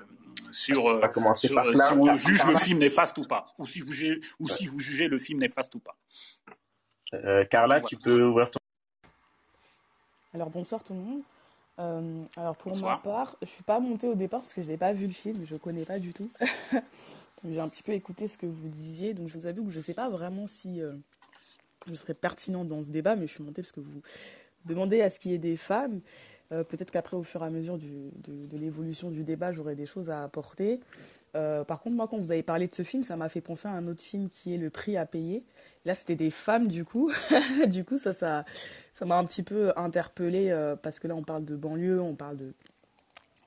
sur, euh, si on juge le film néfaste ou pas, ou si vous jugez, ou si vous jugez le film néfaste ou pas. Carla, tu peux ouvrir ton. Alors bonsoir tout le monde. alors pour ma part, je suis pas montée au départ parce que je n'ai pas vu le film, je connais pas du tout. (laughs) J'ai un petit peu écouté ce que vous disiez, donc je vous avoue que je ne sais pas vraiment si je serais pertinent dans ce débat, mais je suis montée parce que vous demandez à ce qu'il y ait des femmes. Euh, peut-être qu'après, au fur et à mesure de, l'évolution du débat, j'aurai des choses à apporter. Euh, par contre, moi, quand vous avez parlé de ce film, ça m'a fait penser à un autre film qui est Le prix à payer. Là, c'était des femmes, du coup. (laughs) du coup, ça, ça, ça m'a un petit peu interpellée euh, parce que là, on parle de banlieue, on parle de,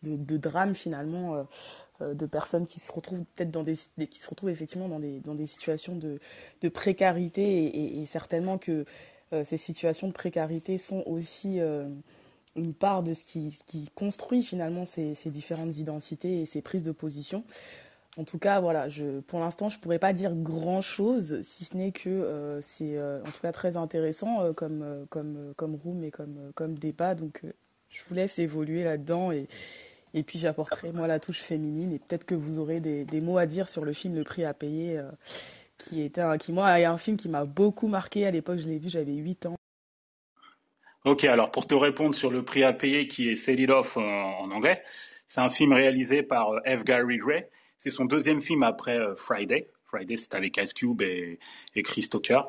de, drame finalement. Euh, de personnes qui se retrouvent peut-être dans des, qui se retrouvent effectivement dans des, dans des situations de, de précarité et, certainement que euh, ces situations de précarité sont aussi euh, une part de ce qui, qui construit finalement ces, ces, différentes identités et ces prises de position. En tout cas, voilà, je, pour l'instant, je ne pourrais pas dire grand-chose, si ce n'est que c'est en tout cas très intéressant comme, comme, comme room et comme, comme débat. Donc, je vous laisse évoluer là-dedans et, et puis j'apporterai moi la touche féminine et peut-être que vous aurez des, mots à dire sur le film Le prix à payer, euh, qui était un, qui moi est un film qui m'a beaucoup marqué à l'époque. Je l'ai vu, j'avais 8 ans. Ok, alors pour te répondre sur le prix à payer qui est Set It Off en, anglais, c'est un film réalisé par euh, F. Gary Gray. C'est son deuxième film après euh, Friday. Friday, c'est avec Ice Cube et, Chris Tucker.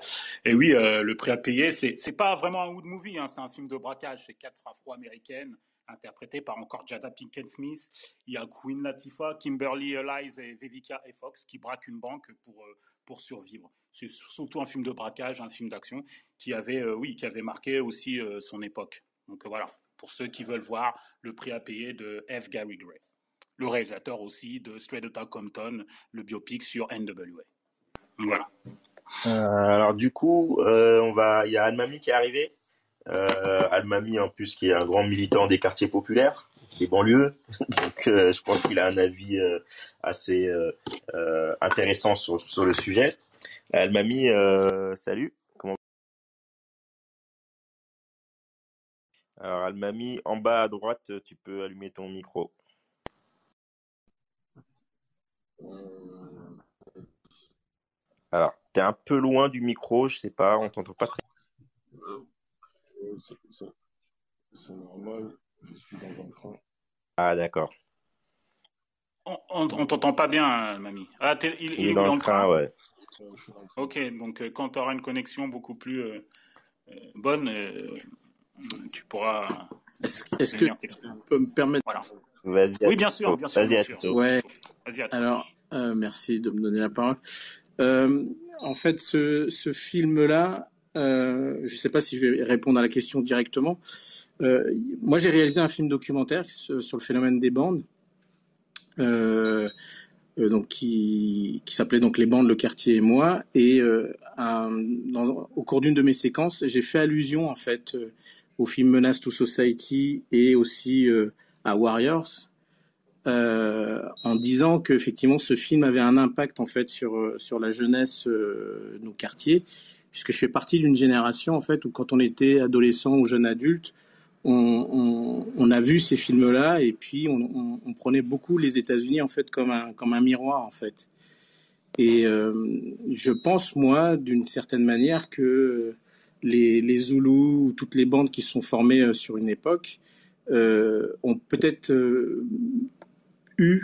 Et oui, le prix à payer, c'est pas vraiment un wood movie, hein, c'est un film de braquage. C'est quatre afro-américaines interprété par encore Jada Pinkett Smith. Il y a Queen Latifah, Kimberly Elize et Vivica A. Fox qui braquent une banque pour, euh, pour survivre. C'est surtout un film de braquage, un film d'action qui avait, euh, oui, qui avait marqué aussi euh, son époque. Donc voilà, pour ceux qui veulent voir le prix à payer de F. Gary Gray. Le réalisateur aussi de Straight Outta Compton, le biopic sur NWA. Voilà. alors du coup, on va, il y a Anne qui est arrivée. Euh, Almami en plus qui est un grand militant des quartiers populaires, des banlieues. Donc euh, je pense qu'il a un avis euh, assez intéressant sur, sur le sujet. Almami, salut. Comment Alors Almami, en bas à droite, tu peux allumer ton micro. Alors, tu es un peu loin du micro, je sais pas, on t'entend pas très c'est normal, je suis dans un train. Ah, d'accord. On, ne t'entend pas bien, mamie. Ah, il, est dans, le train, ouais. Ok, donc euh, quand tu auras une connexion beaucoup plus euh, euh, bonne, tu pourras. Est-ce que tu peux me permettre voilà. Oui, bien sûr, bien sûr. Vas-y, Ouais. Alors, merci de me donner la parole. en fait, ce, ce film-là, euh, je ne sais pas si je vais répondre à la question directement. Euh, moi, j'ai réalisé un film documentaire sur le phénomène des bandes, euh, donc qui, s'appelait donc les bandes, le quartier et moi. Et au cours d'une de mes séquences, j'ai fait allusion en fait au film Menace to Society et aussi à Warriors. Euh, en disant qu'effectivement ce film avait un impact en fait sur sur la jeunesse de nos quartiers puisque je fais partie d'une génération en fait où quand on était adolescent ou jeune adulte, on, a vu ces films-là et puis on, prenait beaucoup les États-Unis en fait comme un comme un miroir en fait. Et euh, je pense moi d'une certaine manière que les, les Zoulous ou toutes les bandes qui sont formées euh, sur une époque euh, ont peut-être eu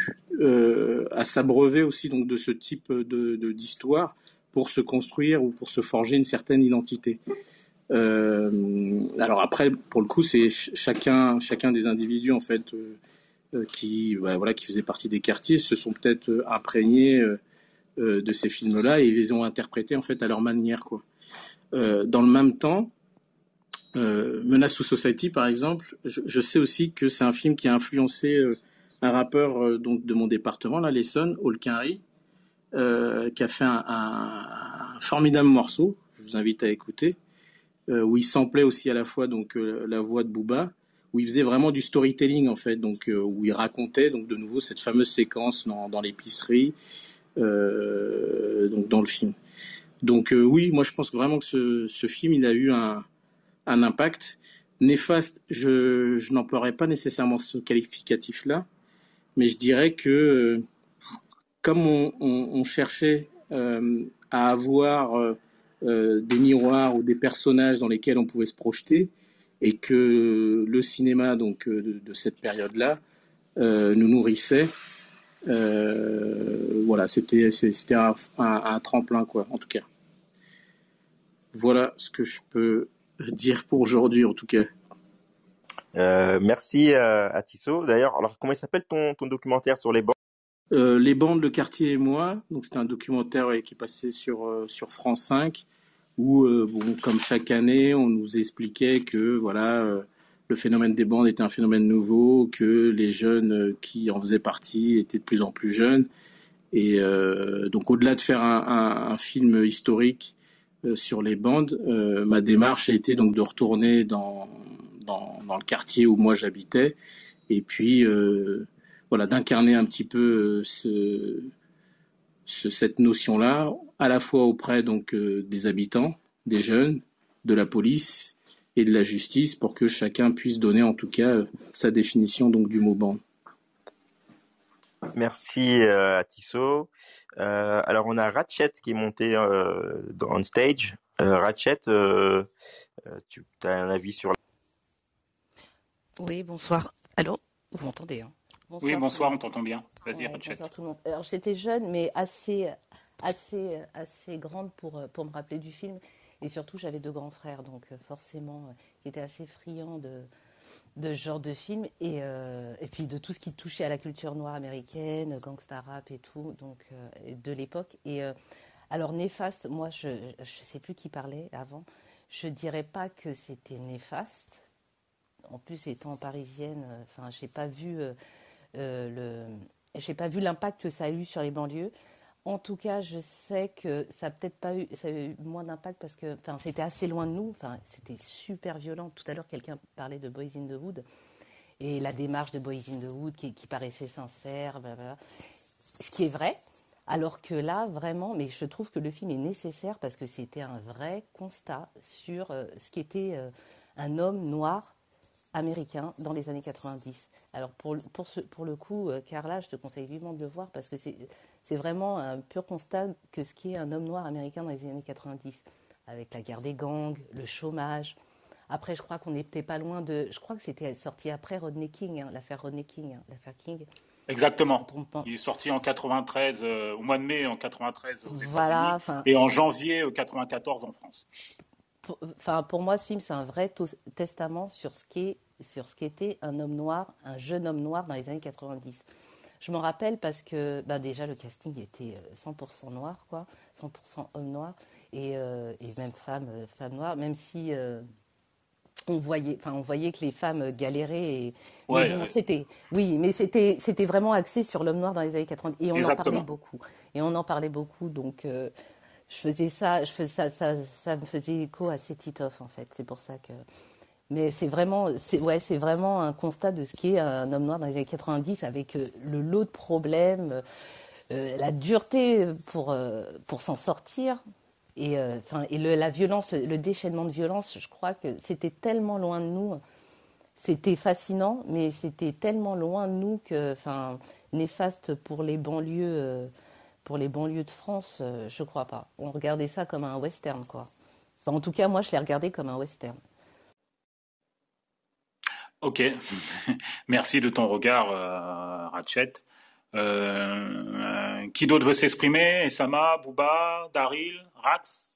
à s'abreuver aussi donc de ce type de d'histoire pour se construire ou pour se forger une certaine identité. alors après, pour le coup, c'est chacun chacun des individus en fait qui bah, voilà qui faisaient partie des quartiers se sont peut-être imprégnés de ces films-là et ils les ont interprétés en fait à leur manière quoi. dans le même temps, euh, Menace to Society, par exemple, je, sais aussi que c'est un film qui a influencé euh, un rappeur euh, donc de mon département, là, l'Essonne, Olkinry, euh, qui a fait un, formidable morceau. Je vous invite à écouter, euh, où il samplait aussi à la fois donc la voix de Booba, où il faisait vraiment du storytelling en fait, donc où il racontait donc de nouveau cette fameuse séquence dans, l'épicerie, donc dans le film. Donc oui, moi je pense vraiment que ce, film il a eu un impact. Néfaste, je, je n'emploierais pas nécessairement ce qualificatif-là, mais je dirais que euh, comme on, cherchait euh, à avoir euh, euh, des miroirs ou des personnages dans lesquels on pouvait se projeter, et que le cinéma donc de, cette période-là nous nourrissait, voilà, c'était c'était un, tremplin quoi, en tout cas. Voilà ce que je peux dire pour aujourd'hui en tout cas. Merci à, Tissot. D'ailleurs, alors comment s'appelle ton, ton documentaire sur les bandes euh, Les bandes, le quartier et moi. Donc c'est un documentaire qui passé sur euh, sur France 5 où euh, bon, comme chaque année, on nous expliquait que voilà le phénomène des bandes était un phénomène nouveau, que les jeunes qui en faisaient partie étaient de plus en plus jeunes. Et donc au-delà de faire un, film historique sur les bandes, ma démarche a été donc de retourner dans, dans, le quartier où moi j'habitais et puis voilà d'incarner un petit peu ce, ce, cette notion-là, à la fois auprès donc des habitants, des jeunes, de la police et de la justice, pour que chacun puisse donner en tout cas sa définition donc du mot bande. Merci euh, à Tissot. Euh, alors on a Ratchet qui est monté euh, dans, on stage. Euh, Ratchet, euh, euh, tu as un avis sur Oui, bonsoir. Allô? Vous m'entendez hein? Bonsoir, Oui, bonsoir, on t'entend bien. Vas-y, ouais, Ratchet. Bonsoir tout le monde. Alors j'étais jeune, mais assez, assez, assez grande pour, pour me rappeler du film. Et surtout, j'avais deux grands frères, donc forcément, qui étaient assez friands de, de ce genre de film et, euh, et puis de tout ce qui touchait à la culture noire américaine, gangsta rap et tout, donc euh, de l'époque. Et euh, alors néfaste, moi je ne sais plus qui parlait avant, je dirais pas que c'était néfaste. En plus étant parisienne, enfin j'ai pas vu le, j'ai pas vu l'impact que ça a eu sur les banlieues. En tout cas, je sais que ça n'a peut-être pas eu, a moins d'impact parce que enfin, c'était assez loin de nous. Enfin, c'était super violent. Tout à l'heure, quelqu'un parlait de Boys in the Wood et la démarche de Boys in the Wood qui, qui paraissait sincère, blablabla. ce qui est vrai. Alors que là, vraiment, mais je trouve que le film est nécessaire parce que c'était un vrai constat sur euh, ce qu'était euh, un homme noir américain dans les années 90. Alors pour, pour, ce, pour le coup, euh, Carla, je te conseille vivement de le voir parce que c'est vraiment un pur constat que ce qui est un homme noir américain dans les années 90, avec la guerre des gangs, le chômage. Après, je crois qu'on n'était pas loin de. Je crois que c'était sorti après Rodney King, hein, l'affaire Rodney King, hein, l'affaire King. Exactement. Il est sorti en 93, euh, au mois de mai en 93 aux voilà, États-Unis et en janvier 94 en France. Enfin, pour, moi, ce film, c'est un vrai testament sur ce qu'est sur ce qu'était un homme noir, un jeune homme noir dans les années 90. Je me rappelle parce que bah déjà le casting était 100% euh, noir, quoi, 100% homme noir et, euh, et même femme, euh, femme noire, même si euh, on voyait, enfin on voyait que les femmes galéraient. Et, ouais, bon, ouais. c'était, oui, mais c'était c'était vraiment axé sur l'homme noir dans les années 80 et on Exactement. en parlait beaucoup. Et on en parlait beaucoup, donc je faisais ça, ça, me faisait écho à ces Titoff en fait. C'est pour ça que mais c'est vraiment, ouais, c'est vraiment un constat de ce qu'est un homme noir dans les années 90 avec euh, le lot de problèmes, euh, la dureté pour euh, pour s'en sortir et enfin et le, la violence, le, le, déchaînement de violence. Je crois que c'était tellement loin de nous, c'était fascinant, mais c'était tellement loin de nous que enfin néfaste pour les banlieues, pour les banlieues de France, je crois pas. On regardait ça comme un western quoi. En tout cas, moi, je l'ai regardé comme un western. Ok, (laughs) merci de ton regard, euh, Ratchet. Euh, qui d'autre veut s'exprimer? Esama, Bouba, Daryl, Ratz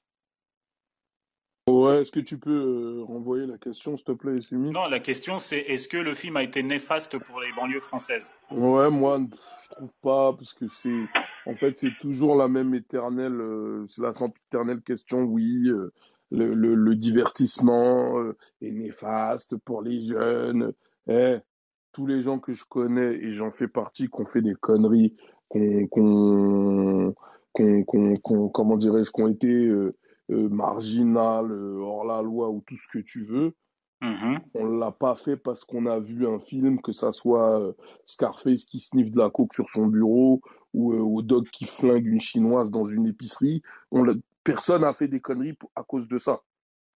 Ouais, est-ce que tu peux euh, renvoyer la question, s'il te plaît, Essumi Non, la question c'est est-ce que le film a été néfaste pour les banlieues françaises? Ouais, moi, je trouve pas, parce que c'est. En fait, c'est toujours la même éternelle. c'est la éternelle question, oui. Le, le, le, divertissement est néfaste pour les jeunes. Eh, tous les gens que je connais, et j'en fais partie, qui ont fait des conneries, qu'on, qu'on, qu'on, comment dirais-je, qui ont été euh, euh, marginales, euh, hors la loi ou tout ce que tu veux, mm-hmm. on l'a pas fait parce qu'on a vu un film, que ça soit Scarface qui sniffe de la coke sur son bureau ou au dog qui flingue une chinoise dans une épicerie. On personne n'a fait des conneries à cause de ça.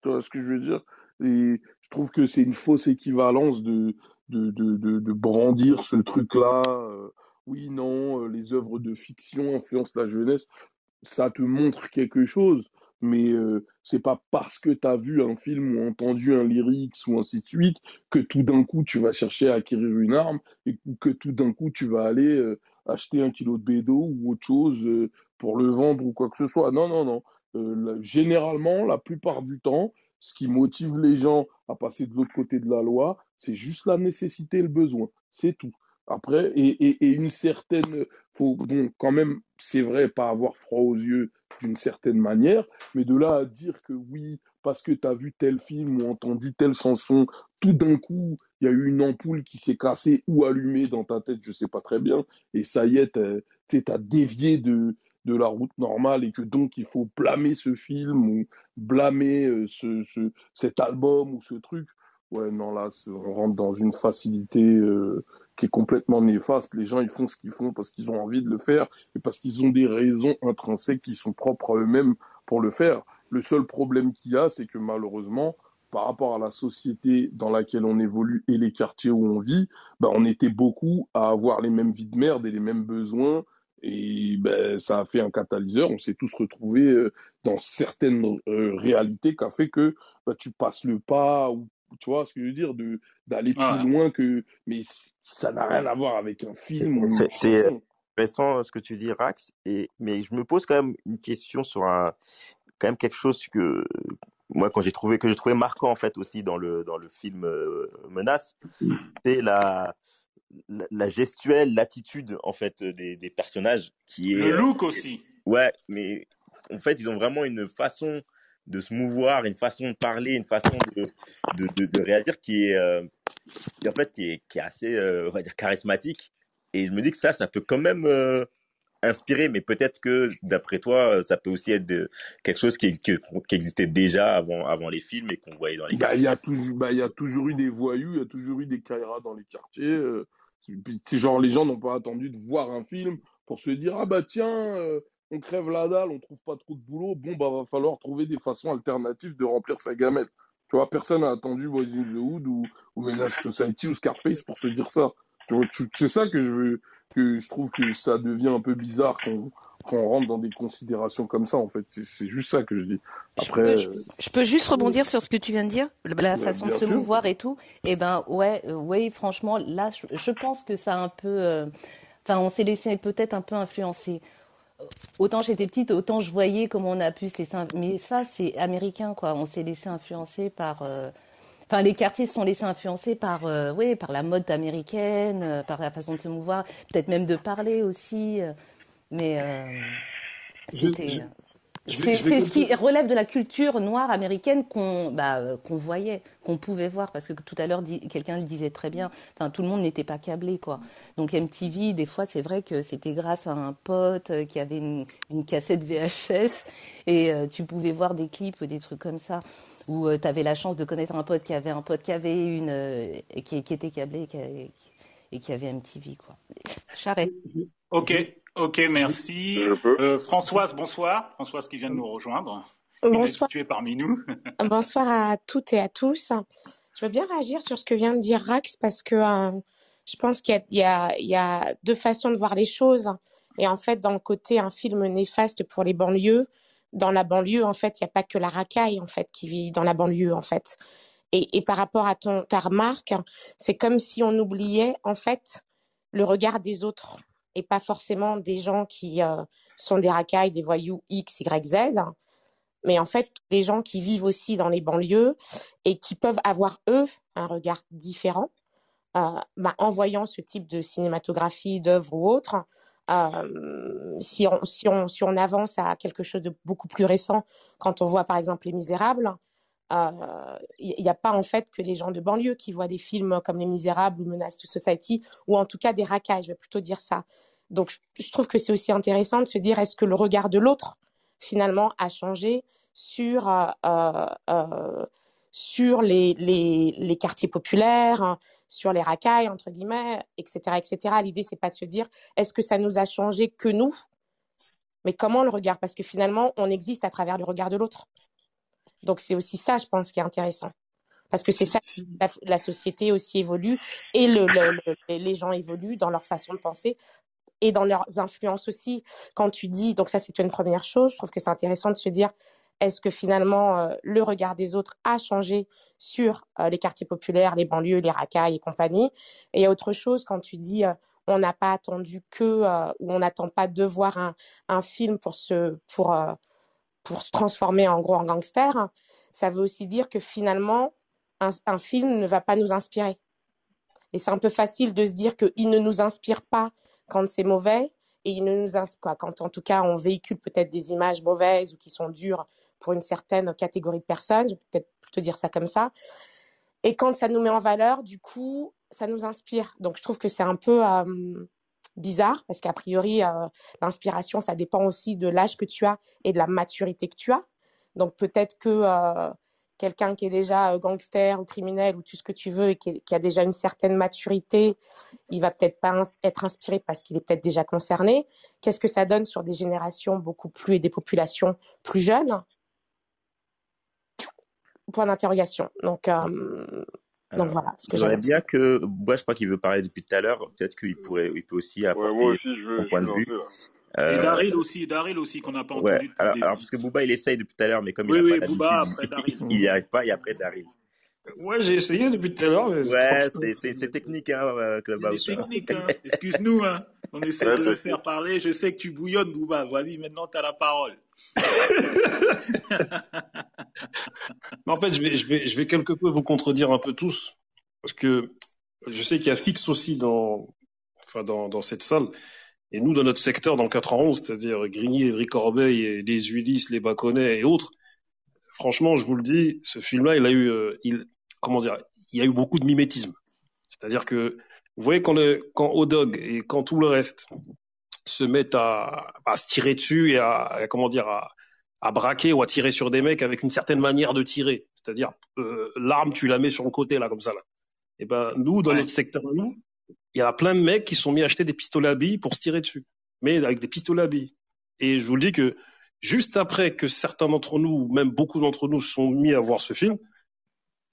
Tu vois ce que je veux dire? Et je trouve que c'est une fausse équivalence de, de, de, de, brandir ce truc-là. Euh, oui, non, euh, les œuvres de fiction influencent la jeunesse. Ça te montre quelque chose, mais euh, c'est pas parce que tu as vu un film ou entendu un lyrics ou ainsi de suite que tout d'un coup tu vas chercher à acquérir une arme et que tout d'un coup tu vas aller acheter un kilo de bédo ou autre chose pour le vendre ou quoi que ce soit. Non, non, non. généralement, la plupart du temps, ce qui motive les gens à passer de l'autre côté de la loi, c'est juste la nécessité et le besoin. C'est tout. Après, et, une certaine, faut bon, quand même, c'est vrai, pas avoir froid aux yeux d'une certaine manière, mais de là à dire que oui, parce que tu as vu tel film ou entendu telle chanson, tout d'un coup, il y a eu une ampoule qui s'est cassée ou allumée dans ta tête, je sais pas très bien, et ça y est, tu as dévié de, de la route normale et que donc il faut blâmer ce film ou blâmer euh, ce, ce, cet album ou ce truc. Ouais, non, là, on rentre dans une facilité euh, qui est complètement néfaste. Les gens, ils font ce qu'ils font parce qu'ils ont envie de le faire et parce qu'ils ont des raisons intrinsèques qui sont propres à eux-mêmes pour le faire. Le seul problème qu'il y a, c'est que malheureusement, par rapport à la société dans laquelle on évolue et les quartiers où on vit, bah, on était beaucoup à avoir les mêmes vies de merde et les mêmes besoins et ben, ça a fait un catalyseur. On s'est tous retrouvés euh, dans certaines euh, réalités qui fait que bah, tu passes le pas, ou tu vois ce que je veux dire, de d'aller plus loin que. Mais ça n'a rien à voir avec un film. C'est intéressant ce que tu dis, Rax. Et, mais je me pose quand même une question sur un, quand même quelque chose que moi quand j'ai trouvé que j'ai trouvé marquant en fait aussi dans le dans le film euh, Menace, c'est la la, gestuelle, l'attitude en fait des, des, personnages qui est le look aussi. Ouais, mais en fait ils ont vraiment une façon de se mouvoir, une façon de parler, une façon de de, de, réagir qui est euh, en fait qui est, qui est assez euh, on va dire charismatique. Et je me dis que ça, ça peut quand même euh, inspirer, mais peut-être que d'après toi, ça peut aussi être de, quelque chose qui, qui, existait déjà avant, avant les films et qu'on voyait dans les bah, Il y, a toujours, bah, y a toujours eu des voyous, il y a toujours eu des Kaira dans les quartiers. C'est genre les gens n'ont pas attendu de voir un film pour se dire ah bah tiens on crève la dalle, on trouve pas trop de boulot, bon bah va falloir trouver des façons alternatives de remplir sa gamelle. Tu vois, personne n'a attendu Boys in the Hood ou, ou Menace Society ou Scarface pour se dire ça. Tu vois, c'est ça que je veux, que je trouve que ça devient un peu bizarre qu'on qu'on rentre dans des considérations comme ça, en fait. C'est juste ça que je dis. Après, je, peux, juste rebondir sur ce que tu viens de dire, la façon de se mouvoir et tout. Eh ben, ouais, euh, ouais, franchement, là, je, pense que ça a un peu. Euh, enfin, on s'est laissé peut-être un peu influencer. Autant j'étais petite, autant je voyais comment on a pu se laisser. Mais ça, c'est américain, quoi. On s'est laissé influencer par. Euh, enfin, les quartiers se sont laissés influencer par, ouais, par la mode américaine, par la façon de se mouvoir, peut-être même de parler aussi. Mais euh, c'était. C'est ce qui relève de la culture noire américaine qu'on bah, euh, qu'on voyait, qu'on pouvait voir, parce que tout à l'heure, quelqu'un le disait très bien, enfin, tout le monde n'était pas câblé. quoi. Donc MTV, des fois, c'est vrai que c'était grâce à un pote euh, qui avait une, une cassette VHS et tu pouvais voir des clips ou des trucs comme ça, où tu avais la chance de connaître un pote qui avait un pote qui avait une, qui, qui, était câblé et qui, et qui avait MTV. Quoi. Charret. Ok, ok, merci. Euh, Françoise, bonsoir. Françoise qui vient de nous rejoindre. Bonsoir. Tu es parmi nous. (laughs) bonsoir à toutes et à tous. Je veux bien réagir sur ce que vient de dire Rax parce que euh, je pense qu'il y, y, a deux façons de voir les choses. Et en fait, dans le côté un film néfaste pour les banlieues, dans la banlieue, en fait, il n'y a pas que la racaille en fait qui vit dans la banlieue en fait. Et, et par rapport à ton, ta remarque, c'est comme si on oubliait en fait le regard des autres et pas forcément des gens qui euh, sont des racailles, des voyous X, Y, Z, mais en fait les gens qui vivent aussi dans les banlieues et qui peuvent avoir eux un regard différent euh, bah, en voyant ce type de cinématographie, d'œuvre ou autre. Euh, si, on, avance à quelque chose de beaucoup plus récent, quand on voit par exemple Les Misérables, il n'y a pas en fait que les gens de banlieue qui voient des films comme Les Misérables ou Menace to Society, ou en tout cas des racailles, je vais plutôt dire ça. Donc je trouve que c'est aussi intéressant de se dire est-ce que le regard de l'autre finalement a changé sur euh, euh, euh sur les, les, les, quartiers populaires, sur les racailles entre guillemets, etc., etc. L'idée c'est pas de se dire est-ce que ça nous a changé que nous, mais comment le regard Parce que finalement on existe à travers le regard de l'autre. Donc c'est aussi ça, je pense, qui est intéressant. Parce que c'est ça, la, société aussi évolue et le, le, les gens évoluent dans leur façon de penser et dans leurs influences aussi. Quand tu dis, donc ça c'est une première chose, je trouve que c'est intéressant de se dire, est-ce que finalement euh, le regard des autres a changé sur euh, les quartiers populaires, les banlieues, les racailles et compagnie? Et il y a autre chose quand tu dis, euh, on n'a pas attendu que, ou on n'attend pas de voir un, un film pour se, pour pour se transformer en gros en gangster, ça veut aussi dire que finalement, un, film ne va pas nous inspirer. Et c'est un peu facile de se dire qu'il ne nous inspire pas quand c'est mauvais et il ne nous inspire quoi, quand en tout cas on véhicule peut-être des images mauvaises ou qui sont dures pour une certaine catégorie de personnes, je peux peut-être plutôt dire ça comme ça. Et quand ça nous met en valeur, du coup, ça nous inspire. Donc je trouve que c'est un peu euh, bizarre parce qu'a priori, euh, l'inspiration, ça dépend aussi de l'âge que tu as et de la maturité que tu as. Donc peut-être que euh, quelqu'un qui est déjà euh, gangster ou criminel ou tout ce que tu veux et qui, a déjà une certaine maturité, il va peut-être pas être inspiré parce qu'il est peut-être déjà concerné. Qu'est-ce que ça donne sur des générations beaucoup plus et des populations plus jeunes? Point d'interrogation. Donc, donc voilà. Ce que j'aimerais bien que, moi je crois qu'il veut parler depuis tout à l'heure, peut-être qu'il pourrait, il peut aussi apporter ouais, moi aussi, je veux, son point de vue. Euh... Et Daryl aussi, Daryl aussi qu'on n'a pas ouais, entendu. Alors, alors, parce que Booba il essaye depuis tout à l'heure, mais comme oui, il oui, a pas Booba après Daryl. il n'y arrive pas, et après Daryl. Ouais, j'ai essayé depuis tout à l'heure. Ouais, c'est, technique, hein, euh, Clubhouse. C'est technique, hein. Excuse-nous, hein. On essaie de le faire parler. Je sais que tu bouillonnes, Booba. Vas-y, maintenant, tu as la parole. (laughs) Mais en fait, je vais, je, vais, je vais quelque peu vous contredire un peu tous. Parce que je sais qu'il y a Fix aussi dans, enfin dans, dans cette salle. Et nous, dans notre secteur, dans le 91, c'est-à-dire Grigny, Évry Corbeil, et les Ulysse, les Baconnais et autres, franchement, je vous le dis, ce film-là, il a eu, euh, il, comment dire, il y a eu beaucoup de mimétisme. C'est-à-dire que, vous voyez, quand, le, quand Odog et quand tout le reste se mettent à, à se tirer dessus et à, à comment dire, à, à braquer ou à tirer sur des mecs avec une certaine manière de tirer. C'est-à-dire, euh, l'arme, tu la mets sur le côté, là, comme ça, là. Et ben, nous, dans Ouais. notre secteur, nous, il y a plein de mecs qui sont mis à acheter des pistolets à billes pour se tirer dessus. Mais avec des pistolets à billes. Et je vous le dis que, juste après que certains d'entre nous, ou même beaucoup d'entre nous, sont mis à voir ce film,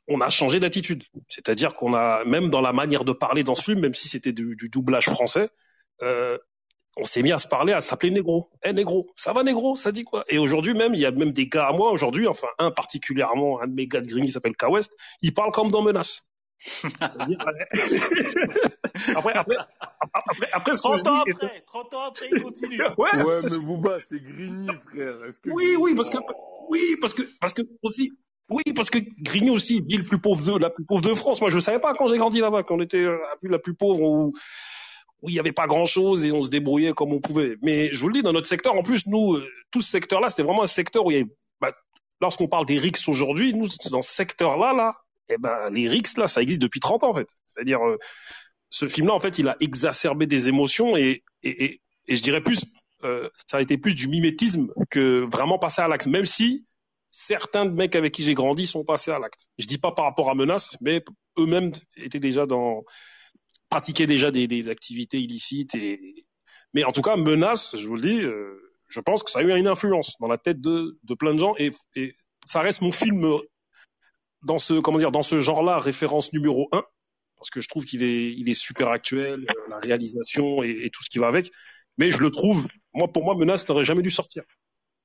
on a changé d'attitude. C'est-à-dire qu'on a, même dans la manière de parler dans ce film, même si c'était du, du doublage français, euh, on s'est mis à se parler, à s'appeler négro. Eh négro, ça va négro, ça dit quoi? Et aujourd'hui même, il y a même des gars à moi aujourd'hui, enfin un particulièrement, un de mes gars de Grigny s'appelle K-West, il parle comme dans Menace. (laughs) (laughs) Après, après, après, après, ce que 30 je ans après, 30 ans après, il continue. (laughs) ouais, Ouais, mais Booba, c'est Grigny, frère. Est-ce que oui, oui, parce que, oui, parce que, parce que aussi, oui, parce que Grigny aussi, ville plus pauvre de, la plus pauvre de France. Moi, je savais pas quand j'ai grandi là-bas, qu'on était la plus, la plus pauvre où, il y avait pas grand chose et on se débrouillait comme on pouvait. Mais je vous le dis, dans notre secteur, en plus, nous, euh, tout ce secteur-là, c'était vraiment un secteur où il y avait, bah, lorsqu'on parle des RICS aujourd'hui, nous, dans ce secteur-là, là, eh ben, les RICS, là, ça existe depuis 30 ans, en fait. C'est-à-dire, euh, ce film-là, en fait, il a exacerbé des émotions et, et, et, je dirais plus, euh, ça a été plus du mimétisme que vraiment passer à l'acte, même si certains de mecs avec qui j'ai grandi sont passés à l'acte. Je dis pas par rapport à menace, mais eux-mêmes étaient déjà dans, pratiquaient déjà des, activités illicites et, mais en tout cas, menace, je vous le dis, euh, je pense que ça a eu une influence dans la tête de, plein de gens et, ça reste mon film dans ce, comment dire, dans ce genre-là, référence numéro un parce que je trouve qu'il est, il est super actuel, la réalisation et, et tout ce qui va avec. Mais je le trouve, moi, pour moi, Menace n'aurait jamais dû sortir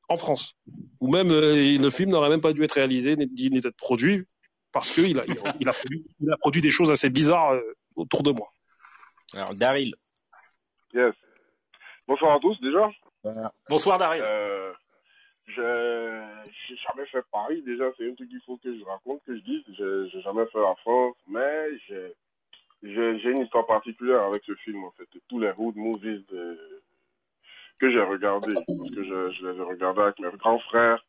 en France. Ou même, euh, le film n'aurait même pas dû être réalisé, ni ni d'être produit. parce qu'il a, il a, produit, il a produit des choses assez bizarres euh, autour de moi. Alors, Daryl. Yes. Bonsoir à tous déjà. Bonsoir Daryl. Euh, j'ai jamais fait Paris déjà, c'est un truc qu'il faut que je raconte, que je dise. J'ai jamais fait la France, mais j'ai j'ai une histoire particulière avec ce film en fait. Tous les road movies que j'ai regardés, parce que je, je les ai regardés avec mes grands frères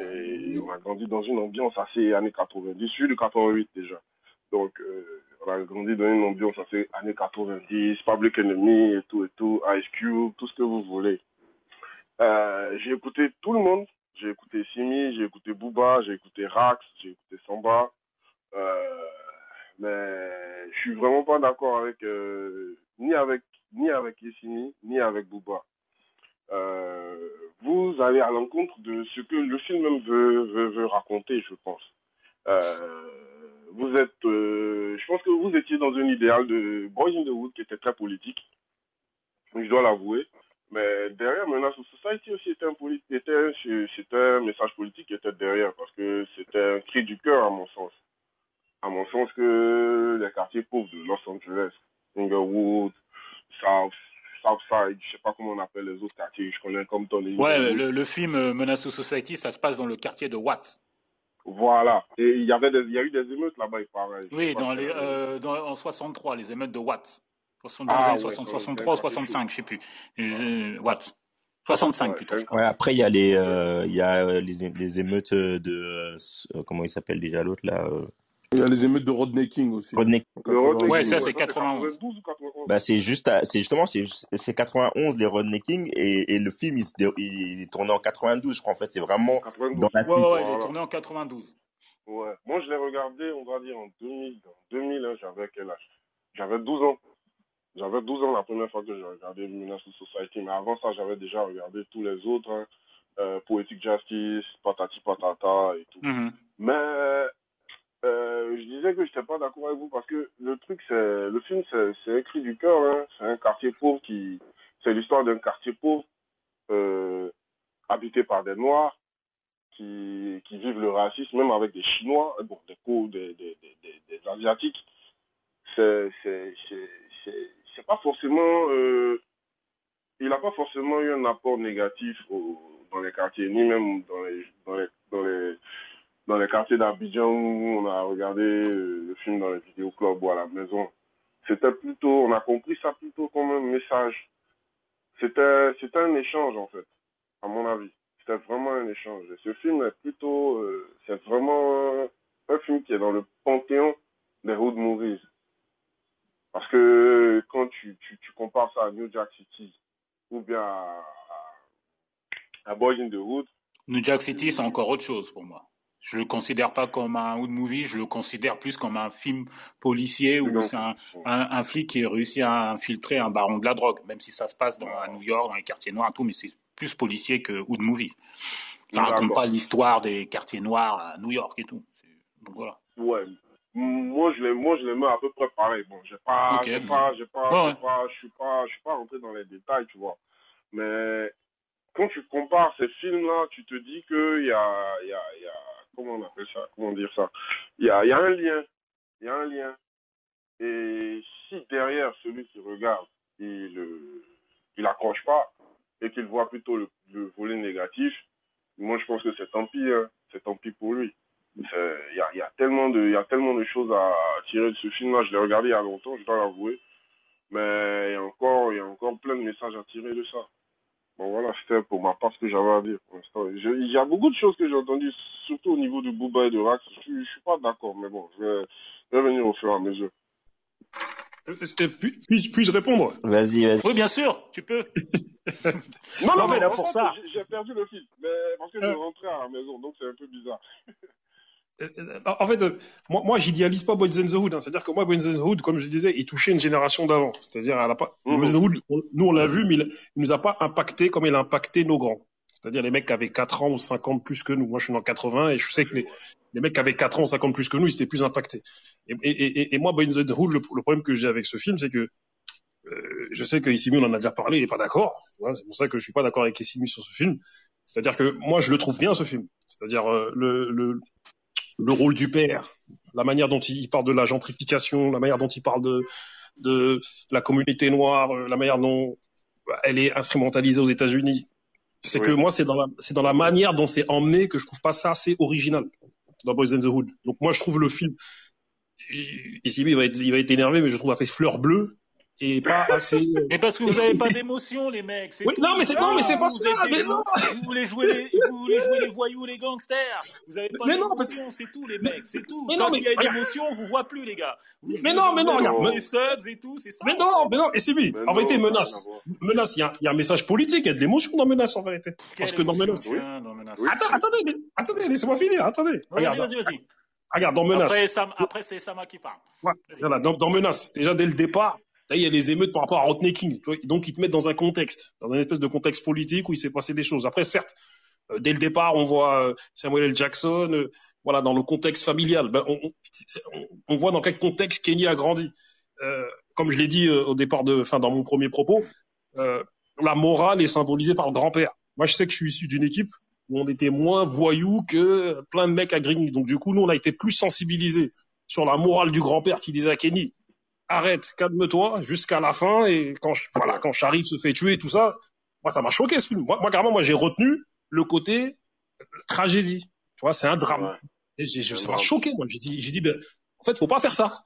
et on a grandi dans une ambiance assez années 90. Je suis de 88 déjà. Donc, euh, on a grandi dans une ambiance assez années 90, Public Enemy et tout et tout, Ice Cube, tout ce que vous voulez. Euh, j'ai écouté tout le monde. J'ai écouté Simi, j'ai écouté Booba, j'ai écouté Rax, j'ai écouté Samba. Euh, mais je suis vraiment pas d'accord avec euh, ni avec ni avec ni avec Booba. Euh, vous allez à l'encontre de ce que le film même veut, raconter, je pense. Euh, vous êtes, euh, je pense que vous étiez dans un idéal de Boys in the Wood qui était très politique, je dois l'avouer. Mais derrière Menace Society aussi était un, était, c'était un message politique qui était derrière parce que c'était un cri du cœur à mon sens. À mon sens que les quartiers pauvres de Los Angeles, Inglewood, South, Southside, je sais pas comment on appelle les autres quartiers, je connais comme Tony. Ouais, le, le, film euh, Menace Society, ça se passe dans le quartier de Watts. Voilà. Et il y avait des, il y a eu des émeutes là-bas, il paraît. Oui, dans les, euh, dans, en 63, les émeutes de Watts. 72, ah, 60, ouais, 63, 65, je sais plus. Euh, Watts. 65 plutôt. Ouais, après il y a les euh, il y a les, les émeutes de euh, comment il s'appelle déjà l'autre là euh... Il y a les émeutes de Rodney King aussi. Rodney King. Ouais, ça c'est 91. Bah c'est juste c'est justement c'est c'est 91 les Rodney King et, et le film il, il, est tourné en 92 je crois en fait c'est vraiment 92. dans la suite. Ouais, ouais, il est tourné en 92. Ouais, moi je l'ai regardé on va dire en 2000 en 2000 hein, j'avais quel âge? J'avais 12 ans. J'avais 12 ans la première fois que j'ai regardé Menace Society, mais avant ça, j'avais déjà regardé tous les autres, hein, euh, Poetic Justice, Patati Patata et tout. Mm -hmm. Mais euh, je disais que je n'étais pas d'accord avec vous parce que le truc, c'est le film, c'est écrit du cœur. Hein. C'est un quartier pauvre qui, c'est l'histoire d'un quartier pauvre euh, habité par des Noirs qui, vivent le racisme, même avec des Chinois, bon, des, des, Asiatiques. C'est pas forcément euh, il n'a pas forcément eu un apport négatif dans les quartiers ni même dans les dans les dans les dans les quartiers d'Abidjan où on a regardé euh, le film dans les vidéoclubs ou à la maison c'était plutôt on a compris ça plutôt comme un message c'était c'était un échange en fait à mon avis c'était vraiment un échange et ce film est plutôt euh, c'est vraiment un film qui est dans le panthéon des road movies parce que quand tu, compares ça à New Jack City ou bien à, à in the Hood. New Jack City, c'est encore autre chose pour moi. Je le considère pas comme un hood movie, je le considère plus comme un film policier où c'est un, un, un, flic qui réussit à infiltrer un baron de la drogue, même si ça se passe dans, à New York, dans les quartiers noirs et tout, mais c'est plus policier que hood movie. Ça raconte pas l'histoire des quartiers noirs à New York et tout. Donc voilà. Ouais, moi je les moi je les mets à peu près pareil bon j'ai pas okay. pas ouais. je suis pas je suis pas rentré dans les détails tu vois mais quand tu compares ces films là tu te dis que il y a y a y a comment on appelle ça comment dire ça il y a un lien il y a un lien et si derrière celui qui regarde il il accroche pas et qu'il voit plutôt le, le volet négatif moi je pense que c'est tant pis hein. c'est tant pis pour lui il y a, tellement de, y a tellement de choses à tirer de ce film-là. Je l'ai regardé il y a longtemps, je dois l'avouer. Mais il y a encore plein de messages à tirer de ça. Bon voilà, c'était pour ma part ce que j'avais à dire pour l'instant. Il y a beaucoup de choses que j'ai entendues, surtout au niveau de Booba et de Rax. Je, je suis pas d'accord, mais bon, je vais, je vais venir au fur et à mesure. Puis-je puis répondre? Vas-y, vas-y. Oui, bien sûr, tu peux. (laughs) non, non, non, mais là pour ça. J'ai perdu le fil, mais parce que je rentrais à la maison, donc c'est un peu bizarre. (laughs) En fait, moi, moi j'idéalise pas Boys in the Hood. Hein. C'est-à-dire que moi, Boys in the Hood, comme je disais, il touchait une génération d'avant. C'est-à-dire, pas. In the Hood, nous on l'a vu, mais il, il nous a pas impacté comme il a impacté nos grands. C'est-à-dire les mecs qui avaient 4 ans ou 5 ans plus que nous. Moi, je suis dans 80 et je sais que les, les mecs qui avaient 4 ans ou 5 ans plus que nous, ils étaient plus impactés. Et, et, et, et moi, Boys in the Hood, le, le problème que j'ai avec ce film, c'est que euh, je sais que Issimi, on en a déjà parlé, il est pas d'accord. C'est pour ça que je suis pas d'accord avec Issimi sur ce film. C'est-à-dire que moi, je le trouve bien ce film. C'est-à-dire euh, le, le le rôle du père, la manière dont il parle de la gentrification, la manière dont il parle de, de la communauté noire, euh, la manière dont elle est instrumentalisée aux États-Unis. C'est que moi, c'est dans la, c'est dans la manière dont c'est emmené que je trouve pas ça assez original dans Boys in the Hood. Donc moi, je trouve le film, ici, il va être, il va être énervé, mais je trouve assez fleur bleue et pas assez. Euh, mais parce que vous n'avez pas (laughs) d'émotion, les mecs. Oui, non, mais c'est non, mais c'est pas ça. Mais non. Vous voulez jouer les, vous voulez jouer les voyous, les gangsters. Vous avez pas d'émotion, c'est tout, les mecs, c'est tout. Mais Quand non, mais, il y a une émotion, on vous voit plus, les gars. Vous, mais non, mais non, regarde. Les subs et tout, c'est ça. Mais non, mais non, et c'est lui. En vérité, menace, menace. Il y a, il y a un message politique, il y a de l'émotion dans menace, en vérité. Parce que dans menace. Attends, attendez, attendez, laissez-moi finir. Attendez. Vas-y, vas-y, vas-y. Regarde, dans menace. Après, c'est Sama qui parle. Voilà, dans, dans menace. Déjà dès le départ Là, il y a les émeutes par rapport à Rodney King. Donc, ils te mettent dans un contexte, dans une espèce de contexte politique où il s'est passé des choses. Après, certes, euh, dès le départ, on voit euh, Samuel L. Jackson, euh, voilà, dans le contexte familial. Ben, on, on, on, voit dans quel contexte Kenny a grandi. comme je l'ai dit au départ de, enfin, dans mon premier propos, la morale est symbolisée par le grand-père. Moi, je sais que je suis issu d'une équipe où on était moins voyous que plein de mecs à Grigny. Donc, du coup, nous, on a été plus sensibilisés sur la morale du grand-père qui disait à Kenny, arrête, calme-toi jusqu'à la fin. Et quand voilà, quand Sharif se fait tuer, tout ça, moi, ça m'a choqué ce film. Moi, moi carrément, moi, j'ai retenu le côté tragédie. Tu vois, c'est un drame. Et j'ai, ça m'a choqué. Moi, j'ai dit, j'ai dit, ben, en fait, faut pas faire ça.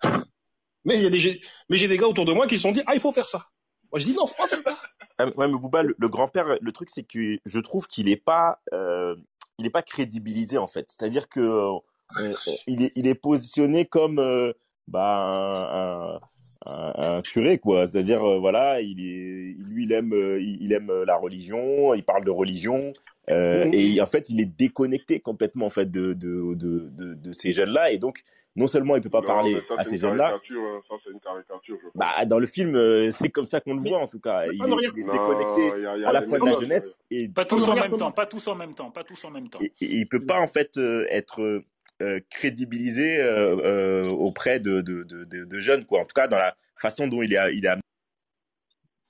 Mais il y a des, mais j'ai des gars autour de moi qui se sont dit, ah, il faut faire ça. Moi, je dis non, faut pas faire ça. Ah, ouais, mais Bouba, le, grand-père, le truc, c'est que je trouve qu'il est pas, euh, il est pas crédibilisé en fait. C'est-à-dire que euh, il, est, il est positionné comme euh, bah, un, un, curé quoi. C'est-à-dire euh, voilà il est lui il aime euh, il, aime la religion il parle de religion euh, mmh. et en fait il est déconnecté complètement en fait de de de de, de ces jeunes là et donc non seulement il peut pas parler à ces jeunes là hein. ça c'est une caricature je bah dans le film c'est comme ça qu'on le voit en tout cas. il est, déconnecté à la fois de la jeunesse et pas tous en même temps pas tous en même temps pas tous en même temps. Et, il peut pas en fait être euh, crédibilisé euh, euh, auprès de, de, jeunes, quoi. En tout cas, dans la façon dont il est, il est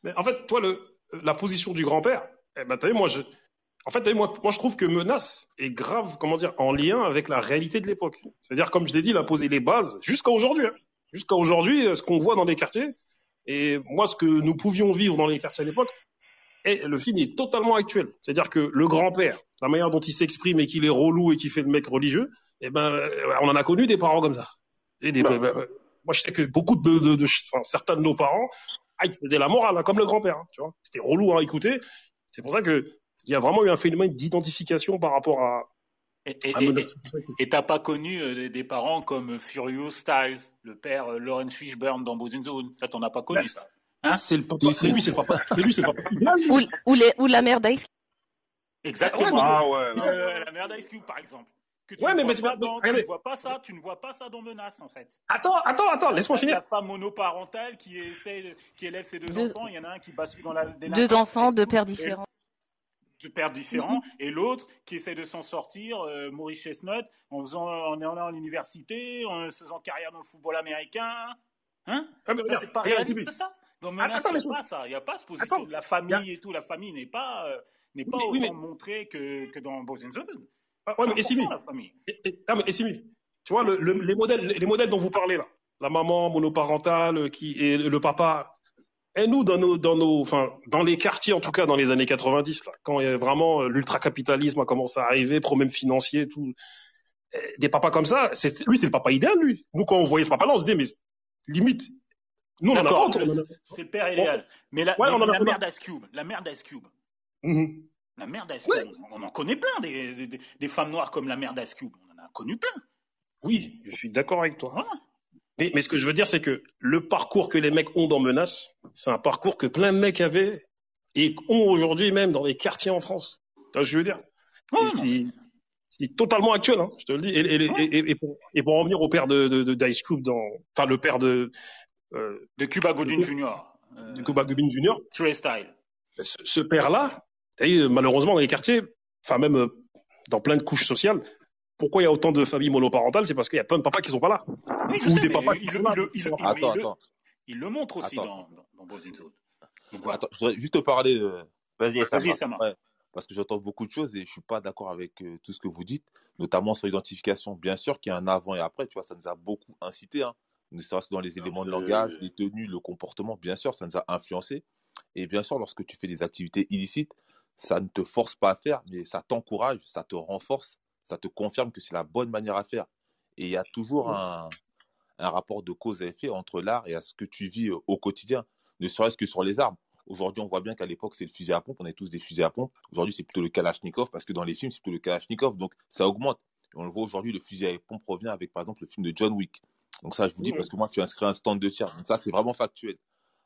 Mais en fait, toi, le, la position du grand-père, eh ben, moi, je, en fait, moi, moi, je trouve que menace est grave, comment dire, en lien avec la réalité de l'époque. C'est-à-dire, comme je l'ai dit, il a posé les bases jusqu'à aujourd'hui. Hein. Jusqu'à aujourd'hui, ce qu'on voit dans les quartiers, et moi, ce que nous pouvions vivre dans les quartiers à l'époque, et le film est totalement actuel. C'est-à-dire que le grand-père, la manière dont il s'exprime et qu'il est relou et qu'il fait le mec religieux, eh ben, euh, on en a connu des parents comme ça. Et des, bah, bah, moi, je sais que beaucoup de, de, de enfin, certains de nos parents, ah, ils faisaient la morale, hein, comme le grand-père, hein, tu vois. C'était relou à écouter. C'est pour ça que il y a vraiment eu un phénomène d'identification par rapport à. Et t'as pas connu euh, des parents comme Furious Styles, le père euh, Lawrence Fishburne dans Boys in Zone. Ça, t'en as pas connu, ça? Hein c'est le papa. C'est lui, c'est le papa. C'est lui, c'est le papa. (laughs) ou, ou, les, ou la mère d'Ice Exactement. Ah ouais. Euh, la mère d'Ice Cube, par exemple ouais, mais, mais pas dans, tu ne vois pas ça, tu ne vois pas ça dans menace en fait. Attends, attends, attends, laisse-moi finir. La femme monoparentale qui essaie, qui élève ses deux, enfants, il y en a un qui bascule dans la deux enfants, deux pères différents. Deux pères différents, mm-hmm. et l'autre qui essaie de s'en sortir, euh, Maurice Chestnut, en faisant, en allant à l'université, en faisant carrière dans le football américain. Hein? Ah, C'est pas réaliste ça? Dans menace, il n'y a pas ça. Il n'y a pas ce position la famille et tout. La famille n'est pas, euh, n'est pas autant montrée que, que dans Boys in the ah, ouais, mais Essimi, ah, mais Essimi, tu vois, le, le, les, modèles, les modèles dont vous parlez là, la maman monoparentale qui, et le papa, et nous, dans nos, dans nos, enfin, dans les quartiers, en tout cas, dans les années 90, là, quand il y a vraiment euh, l'ultracapitalisme a commencé à arriver, problèmes financiers, tout, des papas comme ça, c'est, lui, c'est le papa idéal, lui. Nous, quand on voyait ce papa-là, on se disait, mais limite, nous, on en a pas C'est le père idéal. Mais la, ouais, mais la, mère d'Ice Cube, la mère d'Ice Cube. Mm-hmm. On en connaît plein, des, femmes noires comme la mère d'Ascube. On en a connu plein. Oui, je suis d'accord avec toi. Mais, mais, ce que je veux dire, c'est que le parcours que les mecs ont dans Menace, c'est un parcours que plein de mecs avaient et ont aujourd'hui même dans les quartiers en France. Tu vois ce que je veux dire? C'est totalement actuel, hein, je te le dis. Et, et, pour, en venir au père de, de, d'Ice Cube, dans, enfin le père de... Euh, de Cuba Gooding Jr. De Cuba Gooding Jr. Trey Style. ce père-là, malheureusement, dans les quartiers, enfin même euh, dans plein de couches sociales, pourquoi il y a autant de familles monoparentales C'est parce qu'il y a plein de papas qui sont pas là. Ou des papas qui sont là. attends, attends. Il le montre aussi dans, dans, dans Attends, je voudrais juste te parler. De... Vas-y, Vas parce que j'entends beaucoup de choses et je suis pas d'accord avec euh, tout ce que vous dites, notamment sur l'identification. Bien sûr qu'il y a un avant et après, tu vois, ça nous a beaucoup incité, hein, ne serait-ce que dans les éléments de langage, les tenues, le comportement, bien sûr, ça nous a influencé. Et bien sûr, lorsque tu fais des activités illicites, ça ne te force pas à faire, mais ça t'encourage, ça te renforce, ça te confirme que c'est la bonne manière à faire. Et il y a toujours un, un rapport de cause à effet entre l'art et à ce que tu vis au quotidien, ne serait-ce que sur les armes. Aujourd'hui, on voit bien qu'à l'époque, c'est le fusil à pompe. On est tous des fusils à pompe. Aujourd'hui, c'est plutôt le Kalachnikov parce que dans les films, c'est plutôt le Kalachnikov. Donc, ça augmente. Et on le voit aujourd'hui, le fusil à pompe revient avec, par exemple, le film de John Wick. Donc, ça, je vous dis parce que moi, je suis inscrit à un stand de tir. Donc, ça, c'est vraiment factuel.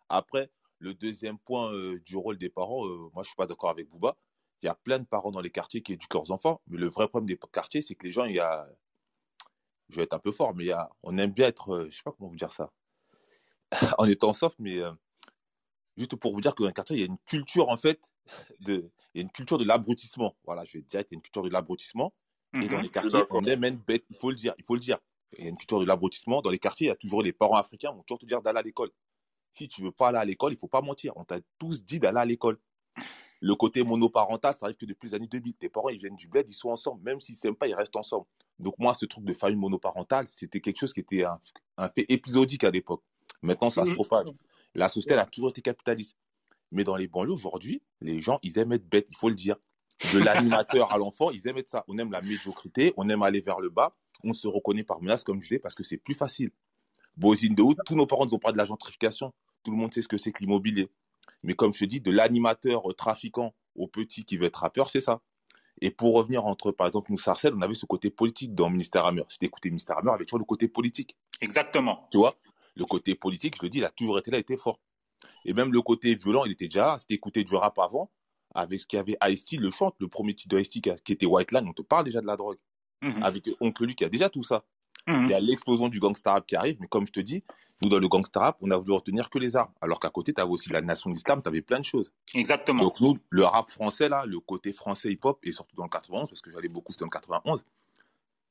Après, le deuxième point euh, du rôle des parents, euh, moi, je suis pas d'accord avec Bouba. Il y a plein de parents dans les quartiers qui éduquent leurs enfants. Mais le vrai problème des quartiers, c'est que les gens, il y a. Je vais être un peu fort, mais il y a... on aime bien être. Euh, je sais pas comment vous dire ça. (laughs) en étant soft, mais juste pour vous dire que dans le quartier, il y a une culture, en fait, de, il y a une culture de l'abrutissement. Voilà, je vais dire, il y a une culture de l'abrutissement. Et dans Mhm. les quartiers, on aime être bête, il faut le dire, il faut le dire. Il y a une culture de l'abrutissement. Dans les quartiers, il y a toujours les parents africains qui vont toujours te dire d'aller à l'école. Si tu veux pas aller à l'école, il faut pas mentir. On t'a tous dit d'aller à l'école. Le côté monoparental, ça arrive que depuis les années 2000. Tes parents, ils viennent du bled, ils sont ensemble. Même s'ils s'aiment pas, ils restent ensemble. Donc moi, ce truc de famille monoparentale, c'était quelque chose qui était un, un fait épisodique à l'époque. Maintenant, ça se Mhm. propage. La société, elle a toujours été capitaliste. Mais dans les banlieues, aujourd'hui, les gens, ils aiment être bêtes, il faut le dire. De l'animateur à l'enfant, ils aiment être ça. On aime la médiocrité, on aime aller vers le bas. On se reconnaît par menace, comme je disais, parce que c'est plus facile. Bosine de haut, tous nos parents nous ont parlé de la gentrification. Tout le monde sait ce que c'est que l'immobilier. Mais comme je te dis, de l'animateur euh, trafiquant au petit qui veut être rappeur, c'est ça. Et pour revenir entre, par exemple, nous, Sarcelles, on avait ce côté politique dans Ministère Hammer. Si t'écoutais Ministère Hammer, avait toujours le côté politique. Exactement. Tu vois? Le côté politique, je le dis, il a toujours été là, il était fort. Et même le côté violent, il était déjà là. Si t'écoutais du rap avant, avec ce qu'il y avait Ice-T, le chante, le premier titre de Ice-T qui était White Line, on te parle déjà de la drogue. Mhm. Avec Oncle Luke, il y a déjà tout ça. Mhm. Il y a l'explosion du gangsta rap qui arrive, mais comme je te dis, nous, dans le gangsta rap, on a voulu retenir que les armes. Alors qu'à côté, tu avais aussi la nation de l'islam, tu avais plein de choses. Exactement. Donc, nous, le rap français, là, le côté français hip-hop, et surtout dans le 91, parce que j'allais beaucoup, c'était dans le 91,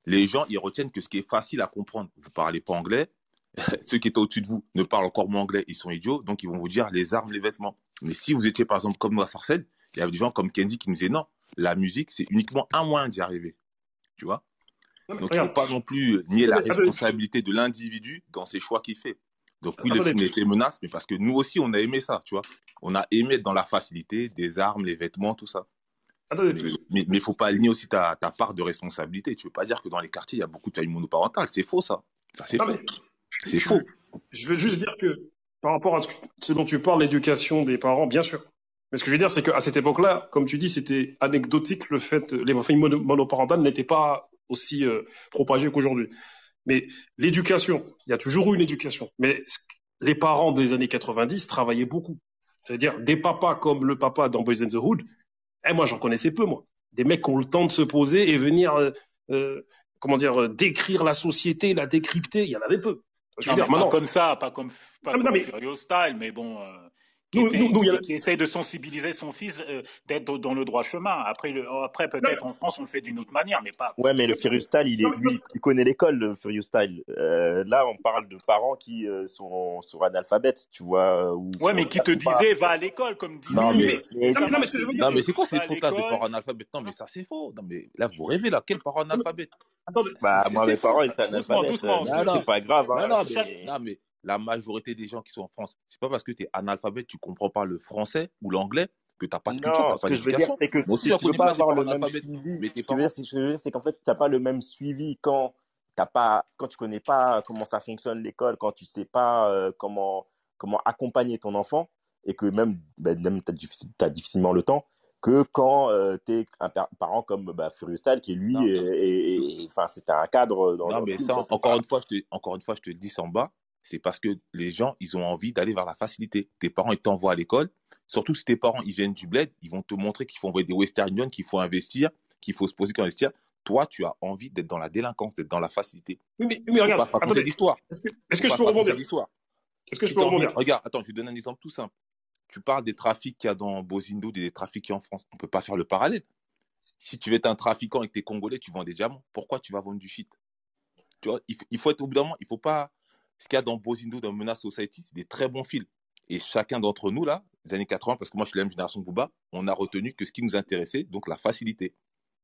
les gens, ils retiennent que ce qui est facile à comprendre, vous parlez pas anglais, (laughs) ceux qui étaient au-dessus de vous ne parlent encore moins anglais, ils sont idiots, donc ils vont vous dire les armes, les vêtements. Mais si vous étiez, par exemple, comme nous à Sarcelles, il y avait des gens comme Kenzie qui nous disaient non, la musique, c'est uniquement un moyen d'y arriver. Tu vois? Non, Donc, il ne faut pas non plus nier la responsabilité de l'individu dans ses choix qu'il fait. Donc, oui, le film était menace, mais parce que nous aussi, on a aimé ça, tu vois. On a aimé être dans la facilité, des armes, les vêtements, tout ça. Mais mais mais faut pas nier aussi ta, ta part de responsabilité. Tu veux pas dire que dans les quartiers, il y a beaucoup de familles monoparentales. C'est faux, ça. Ça, c'est faux. mais C'est faux. je veux juste dire que par rapport à ce dont tu parles, l'éducation des parents, bien sûr. Mais ce que je veux dire, c'est qu'à cette époque-là, comme tu dis, c'était anecdotique le fait, les familles mono- monoparentales n'étaient pas aussi euh, propagées qu'aujourd'hui. Mais l'éducation, il y a toujours eu une éducation. Mais les parents des années 90 travaillaient beaucoup. C'est-à-dire des papas comme le papa dans Boys in the Hood. Eh, moi, j'en connaissais peu, moi. Des mecs qui ont le temps de se poser et venir, euh, euh, comment dire, euh, décrire la société, la décrypter. Il y en avait peu. Je veux Non, dire, mais pas comme ça, pas comme, pas Ah, non, comme mais- Furio Style, mais bon, euh, qui, Nous- était- nous- qui- de sensibiliser son fils euh, d'être dans le droit chemin. Après, le- après peut-être en France, on le fait d'une autre manière, mais pas. Ouais, mais le Furious Style, il est, lui, il connaît l'école, le Furious Style. Euh, là, on parle de parents qui euh, sont, sont analphabètes, tu vois. euh, Ou, Ouais, mais qui te disait va à l'école, comme disait. Non, mais, mais- mais- ça non, mais c'est quoi ces trucs-là de parents analphabètes? Non, mais ça, c'est faux. Non, mais là, vous rêvez, là. Quel parent analphabète? Attendez, bah, moi, mes parents, ils étaient Doucement, analphabètes. doucement. euh, Non, C'est pas grave, hein. non, non, mais la majorité des gens qui sont en France, c'est pas parce que tu es analphabète, tu comprends pas le français ou l'anglais que t'as pas de culture, t'as ce pas que je veux dire, c'est que Moi aussi, tu peux pas avoir le même suivi. Mais Ce que je veux dire, c'est ce que je veux dire, c'est qu'en fait, t'as pas le même suivi quand t'as pas, quand tu connais pas comment ça fonctionne l'école, quand tu sais pas euh, comment comment accompagner ton enfant et que même ben, même t'as t'as difficilement le temps que quand euh, t'es un par- parent comme bah, Furious Style qui lui enfin c'était un cadre dans non, le mais ça, c'est encore pas une fois, je te, encore une fois, je te le dis sans bas, c'est parce que les gens, ils ont envie d'aller vers la facilité. Tes parents, ils t'envoient à l'école. Surtout si tes parents, ils viennent du bled, ils vont te montrer qu'il faut envoyer des Western Union, qu'il faut investir, qu'il faut se poser quand investir. Toi, tu as envie d'être dans la délinquance, d'être dans la facilité. oui, mais, regarde, attendez, l'histoire. est-ce que, je peux rebondir? l'histoire. Est-ce que je peux rebondir? regarde, attends, je vais te donner un exemple tout simple. Tu parles des trafics qu'il y a dans Bosindo, des trafics qu'il y a en France. On peut pas faire le parallèle. Si tu veux être un trafiquant et que tu es congolais, tu vends des diamants. Pourquoi tu vas vendre du shit? Tu vois, il, faut- il faut être au bout d'un moment, il faut pas. Ce qu'il y a dans Bosindo, dans Menace Society, c'est des très bons films. Et chacun d'entre nous, là, les années 80, parce que moi je suis la même génération de Booba, on a retenu que ce qui nous intéressait, donc la facilité.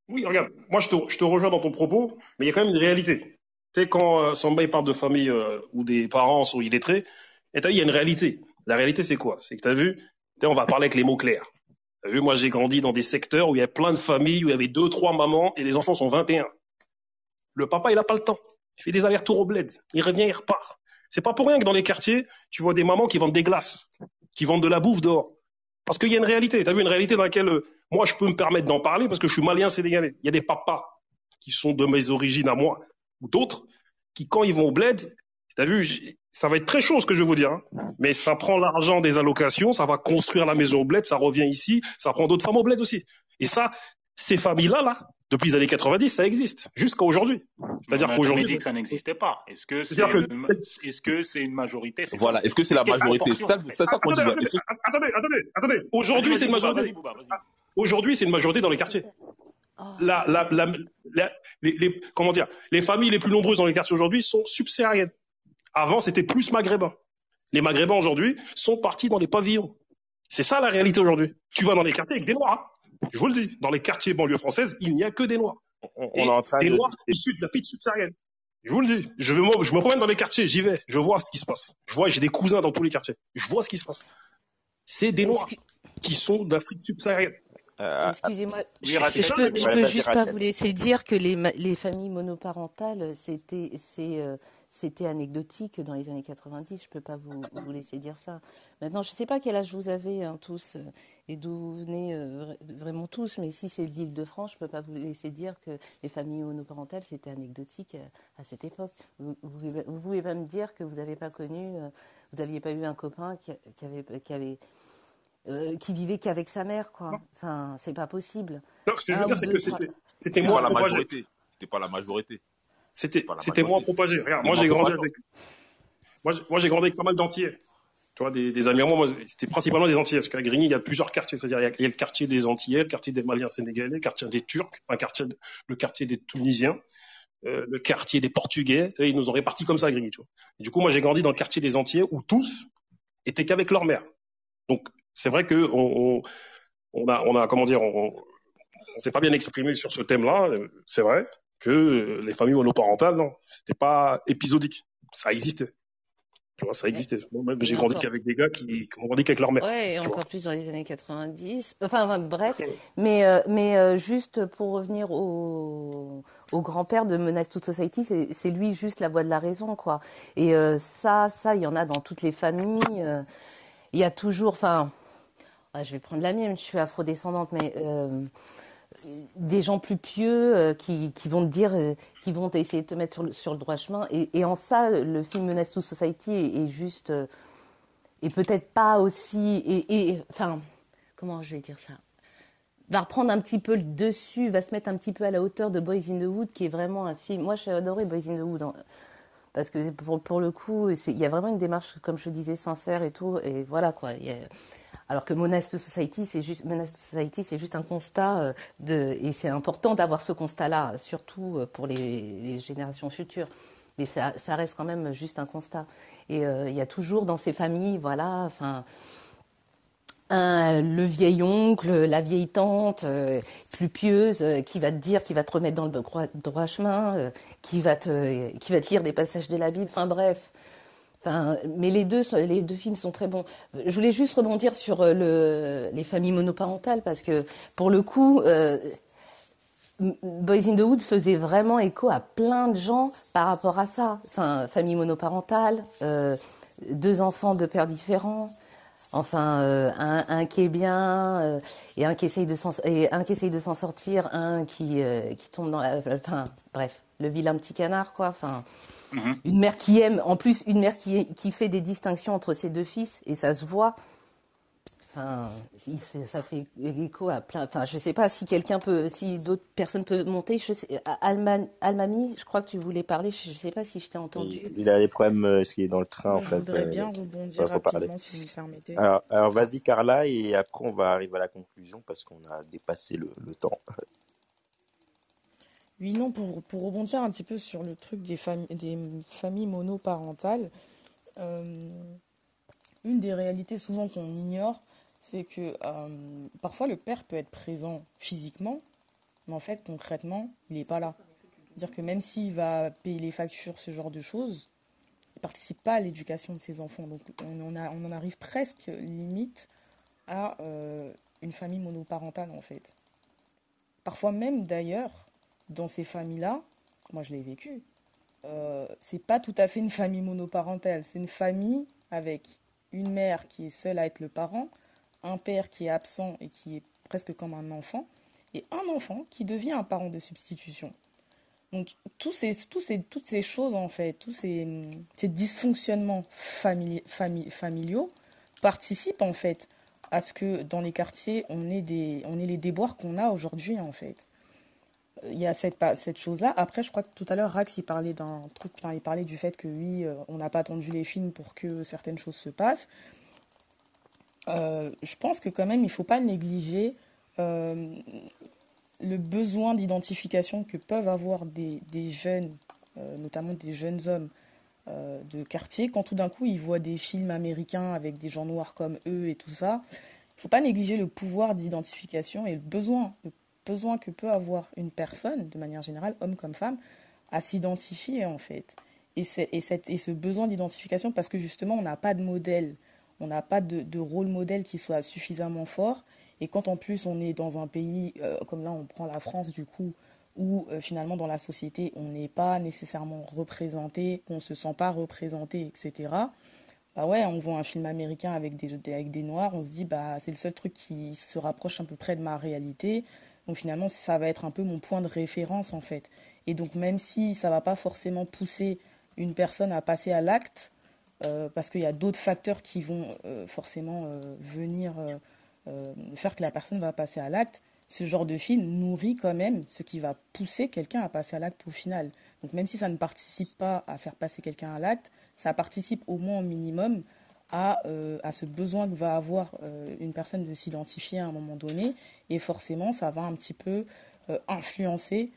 Oui, regarde, moi je te, rejoins dans ton propos, mais il y a quand même une réalité. Tu sais, quand euh, Samba il parle de famille euh, ou des parents sont illettrés, et t'as vu, il y a une réalité. La réalité, c'est quoi? C'est que t'as vu, on va parler avec les mots clairs. T'as vu, moi j'ai grandi dans des secteurs où il y a plein de familles, où il y avait deux, trois mamans, et les enfants sont 21. Le papa, il a pas le temps. Il fait des allers-retours au bled. Il revient, il repart. C'est pas pour rien que dans les quartiers, tu vois des mamans qui vendent des glaces, qui vendent de la bouffe dehors. Parce qu'il y a une réalité. Tu as vu une réalité dans laquelle euh, moi, je peux me permettre d'en parler parce que je suis malien sénégalais. Il y a des papas qui sont de mes origines à moi ou d'autres qui, quand ils vont au bled, tu as vu, ça va être très chaud ce que je vais vous dire, hein. mais ça prend l'argent des allocations, ça va construire la maison au bled, ça revient ici, ça prend d'autres femmes au bled aussi. Et ça, ces familles-là, là, depuis les années 90, ça existe, jusqu'à aujourd'hui. C'est-à-dire qu'aujourd'hui. dit que ça n'existait pas. Est-ce que c'est est -ce c'est une majorité? Voilà, est-ce que c'est la majorité? C'est ça, ça qu'on dit. Attendez, attendez, attendez. Aujourd'hui, c'est une majorité. Aujourd'hui, c'est une majorité dans les quartiers. La, la, la, les, les, comment dire, les familles les plus nombreuses dans les quartiers aujourd'hui sont subsahariennes. Avant, c'était plus maghrébins. Les maghrébins aujourd'hui sont partis dans les pavillons. C'est ça la réalité aujourd'hui. Tu vas dans les quartiers avec des noirs. Je vous le dis, dans les quartiers banlieues françaises, il n'y a que des Noirs. On, est en train des Noirs issus de la petite subsaharienne. Je vous le dis, je, je me promène dans les quartiers, j'y vais, je vois ce qui se passe. Je vois, j'ai des cousins dans tous les quartiers. Je vois ce qui se passe. C'est des Noirs qui sont d'Afrique subsaharienne. Euh, Excusez-moi, je, peux, peux juste pas vous laisser dire que les, les familles monoparentales, c'était, c'est, euh, c'était anecdotique dans les années 90. Je ne peux pas vous, vous, laisser dire ça. Maintenant, je ne sais pas quel âge vous avez hein, tous euh, et d'où vous venez euh, vraiment tous, mais si c'est l'île de France, je ne peux pas vous laisser dire que les familles monoparentales, c'était anecdotique à, cette époque. Vous ne pouvez pas me dire que vous n'avez pas connu, euh, vous n'aviez pas eu un copain qui, qui avait. Qui avait qui vivait qu'avec sa mère, quoi. Enfin, c'est pas possible. Non, ce que je veux dire, c'est que c'était moi la majorité. C'était pas la majorité. C'était, c'était moins propagé. Regarde, moi j'ai grandi avec, moi, j'ai grandi avec pas mal d'entiers. Tu vois, des, amis à moi, moi c'était principalement des Antillais, parce qu'à Grigny, il y a plusieurs quartiers. C'est-à-dire, il y, a, le quartier des Antillais, le quartier des Maliens sénégalais, le quartier des Turcs, un quartier, le quartier des Tunisiens, euh, le quartier des Portugais. ils nous ont répartis comme ça à Grigny, tu vois. du coup, moi, j'ai grandi dans le quartier des Antillais où tous étaient qu'avec leur mère. Donc, c'est vrai que on, on, a, on a, comment dire, on, on s'est pas bien exprimé sur ce thème-là, euh, c'est vrai que les familles monoparentales, non, c'était pas épisodique. Ça existait. Tu vois, ça existait. Moi, j'ai grandi qu'avec des gars qui, ont grandi qu'avec leur mère. Ouais, et encore plus dans les années 90. Enfin, bref. Mais, euh, mais euh, juste pour revenir au, au grand-père de Menace to Society, c'est lui juste la voix de la raison, quoi. Et euh, ça, ça, il y en a dans toutes les familles. Il y a toujours, enfin, je vais prendre la mienne, je suis afrodescendante, mais des gens plus pieux euh, qui, vont te dire, euh, qui vont essayer de te mettre sur le, droit chemin. Et, en ça, le film Menace to Society est, juste, euh, et peut-être pas aussi, et, enfin, comment je vais dire ça? Va reprendre un petit peu le dessus, va se mettre un petit peu à la hauteur de Boys in the Wood, qui est vraiment un film. Moi, j'ai adoré Boys in the Wood. Parce que pour, le coup, il y a vraiment une démarche, comme je disais, sincère et tout. Et voilà, quoi. Alors que Monast Society, c'est juste, Society, c'est juste un constat euh, et c'est important d'avoir ce constat-là, surtout euh, pour les, générations futures. Mais ça, ça, reste quand même juste un constat. Et euh, il y a toujours dans ces familles, voilà, enfin, le vieil oncle, la vieille tante, plus pieuse, qui va te dire, qui va te remettre dans le droit, chemin, qui va te, qui va te lire des passages de la Bible. Enfin bref, Enfin, mais les deux, les deux films sont très bons. Je voulais juste rebondir sur euh, le, les familles monoparentales parce que pour le coup, euh, Boys in the Wood faisait vraiment écho à plein de gens par rapport à ça. Enfin, famille monoparentale, euh, deux enfants de pères différents. Enfin, euh, un, un, qui est bien euh, et un qui essaye de s'en et un qui essaye de s'en sortir, un qui qui tombe dans la, enfin, bref, le vilain petit canard quoi. Enfin, Mhm. Une mère qui aime, en plus, une mère qui, qui fait des distinctions entre ses deux fils, et ça se voit. Enfin, ça fait écho à plein. Enfin, je sais pas si quelqu'un peut, si d'autres personnes peuvent monter. Je sais, Almami, je crois que tu voulais parler. Je sais pas si je t'ai entendu. Il, a des problèmes euh, s'il est dans le train en je fait. Je voudrais euh, bien rebondir rapidement si vous me permettez. Alors, alors vas-y Carla et après on va arriver à la conclusion parce qu'on a dépassé le, le temps. (laughs) Oui, non, pour, pour rebondir un petit peu sur le truc des, familles des familles monoparentales, euh, une des réalités souvent qu'on ignore, c'est que parfois le père peut être présent physiquement, mais en fait concrètement, il n'est pas là. C'est-à-dire que même s'il va payer les factures, ce genre de choses, il ne participe pas à l'éducation de ses enfants. Donc on en, arrive presque limite à une famille monoparentale en fait. Parfois même d'ailleurs, dans ces familles-là, moi je l'ai vécu, euh, c'est pas tout à fait une famille monoparentale, c'est une famille avec une mère qui est seule à être le parent, un père qui est absent et qui est presque comme un enfant, et un enfant qui devient un parent de substitution. Donc ces, tous ces, toutes ces choses en fait, tous ces, ces dysfonctionnements familiaux participent en fait à ce que dans les quartiers, on ait, des, on les déboires qu'on a aujourd'hui, en fait. Il y a cette, cette chose-là. Après, je crois que tout à l'heure, Rax, il parlait d'un truc, il parlait du fait que oui, euh, on n'a pas attendu les films pour que certaines choses se passent. Euh, je pense que quand même, il ne faut pas négliger euh, le besoin d'identification que peuvent avoir des, jeunes, notamment des jeunes hommes, euh, de quartier, quand tout d'un coup ils voient des films américains avec des gens noirs comme eux et tout ça, il ne faut pas négliger le pouvoir d'identification et le besoin, le besoin que peut avoir une personne, de manière générale, homme comme femme, à s'identifier en fait. Et ce besoin d'identification parce que justement on n'a pas de modèle, on n'a pas de, rôle modèle qui soit suffisamment fort. Et quand en plus on est dans un pays, euh, comme là on prend la France du coup, où euh, finalement dans la société on n'est pas nécessairement représenté, qu'on ne se sent pas représenté, etc. Bah ouais, on voit un film américain avec des, avec des noirs, on se dit bah c'est le seul truc qui se rapproche un peu près de ma réalité. Donc finalement ça va être un peu mon point de référence en fait. Et donc même si ça va pas forcément pousser une personne à passer à l'acte, parce qu'il y a d'autres facteurs qui vont euh, forcément venir faire que la personne va passer à l'acte, ce genre de film nourrit quand même ce qui va pousser quelqu'un à passer à l'acte au final. Donc même si ça ne participe pas à faire passer quelqu'un à l'acte, ça participe au moins au minimum à, euh, ce besoin que va avoir euh, une personne de s'identifier à un moment donné. Et forcément, ça va un petit peu euh, influencer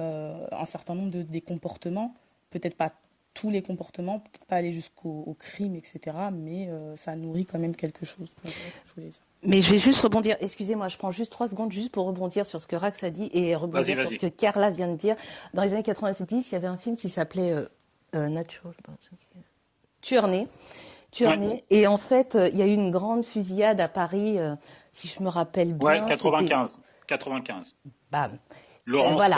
un certain nombre de, des comportements. Peut-être pas tous les comportements, peut-être pas aller jusqu'au crime, etc. Mais ça nourrit quand même quelque chose. ce que je voulais dire. Mais je vais juste rebondir, excusez-moi, je prends juste trois secondes juste pour rebondir sur ce que Rax a dit et rebondir sur ce que Carla vient de dire. Dans les années 90, il y avait un film qui s'appelait euh, euh, Natural, Tuerné. Tuerné. Et en fait, euh, il y a eu une grande fusillade à Paris, si je me rappelle bien. Ouais, 95. 95. Bam. Laurent voilà.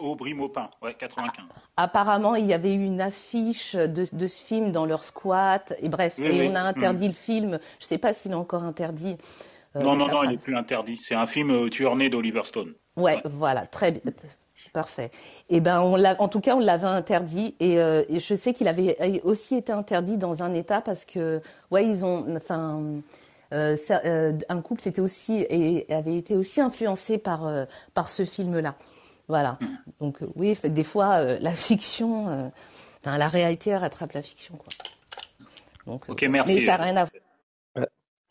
Aubry Maupin, ouais, 95. Apparemment, il y avait eu une affiche de, de, ce film dans leur squat, et bref, et on a interdit mm. le film. Je ne sais pas s'il est encore interdit. Euh, non, non, non, il n'est plus interdit. C'est un film euh, tueur-né d'Oliver Stone. Ouais, voilà, très bien. Parfait. Eh ben, on l'a, en tout cas, on l'avait interdit, et, euh, et je sais qu'il avait aussi été interdit dans un État parce que, ouais, ils ont, enfin, euh, euh, un couple s'était aussi et avait été aussi influencé par euh, par ce film-là. Voilà. Donc oui, des fois la (laughs) fiction, la réalité rattrape la fiction, quoi. Donc, ok, merci. Mais ça n'a rien à voir.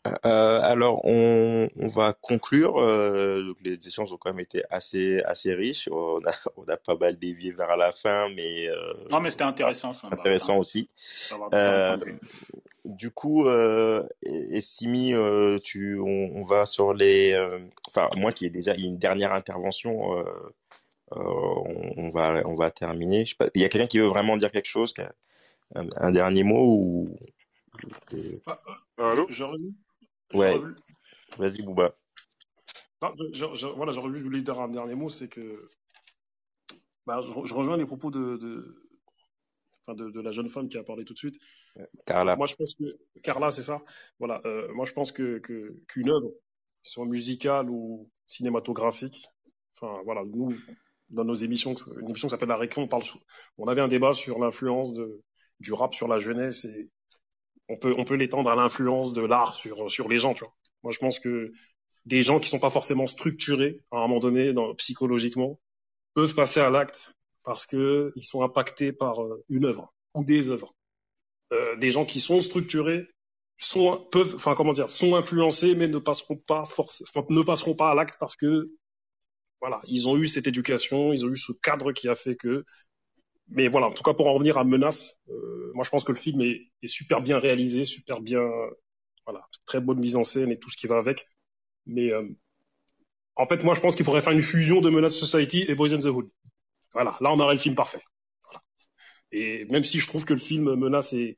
Euh, alors, on, on, va conclure. Euh, donc les échanges ont quand même été assez assez riches. On a, (laughs) on a pas mal dévié vers la fin, mais euh, non, mais c'était intéressant. Ça, intéressant aussi. du coup, Simi, tu, on, on, va sur les. Enfin, moi qui ai déjà une dernière intervention. On, on, va on va terminer. Pas, il y a quelqu'un qui veut vraiment dire quelque chose, un, un dernier mot ou. Ah, Allô? Ouais. Vas-y, Bouba. voilà, j'aurais voulu dire un dernier mot, c'est que bah, je, rejoins les propos de, de, enfin de, de, la jeune femme qui a parlé tout de suite. Carla. Moi, je pense que Carla, c'est ça. Voilà. Euh, moi, je pense que qu'une œuvre, soit musicale ou cinématographique, enfin voilà, nous dans nos émissions, une émission qui s'appelle La Récré, on parle, on avait un débat sur l'influence de du rap sur la jeunesse et on peut, on peut l'étendre à l'influence de l'art sur, sur les gens, tu vois. Moi, je pense que des gens qui sont pas forcément structurés à un moment donné psychologiquement peuvent passer à l'acte parce que ils sont impactés par euh, une œuvre ou des œuvres. Euh, des gens qui sont structurés sont peuvent, enfin comment dire, sont influencés mais ne passeront pas forcément, ne passeront pas à l'acte parce que voilà, ils ont eu cette éducation, ils ont eu ce cadre qui a fait que mais voilà, en tout cas pour en revenir à Menace, moi je pense que le film est, est, super bien réalisé, super bien, voilà, très bonne mise en scène et tout ce qui va avec. Mais en fait, moi je pense qu'il faudrait faire une fusion de Menace Society et Boys in the Hood. Voilà, là on aurait le film parfait. Voilà. Et même si je trouve que le film Menace est,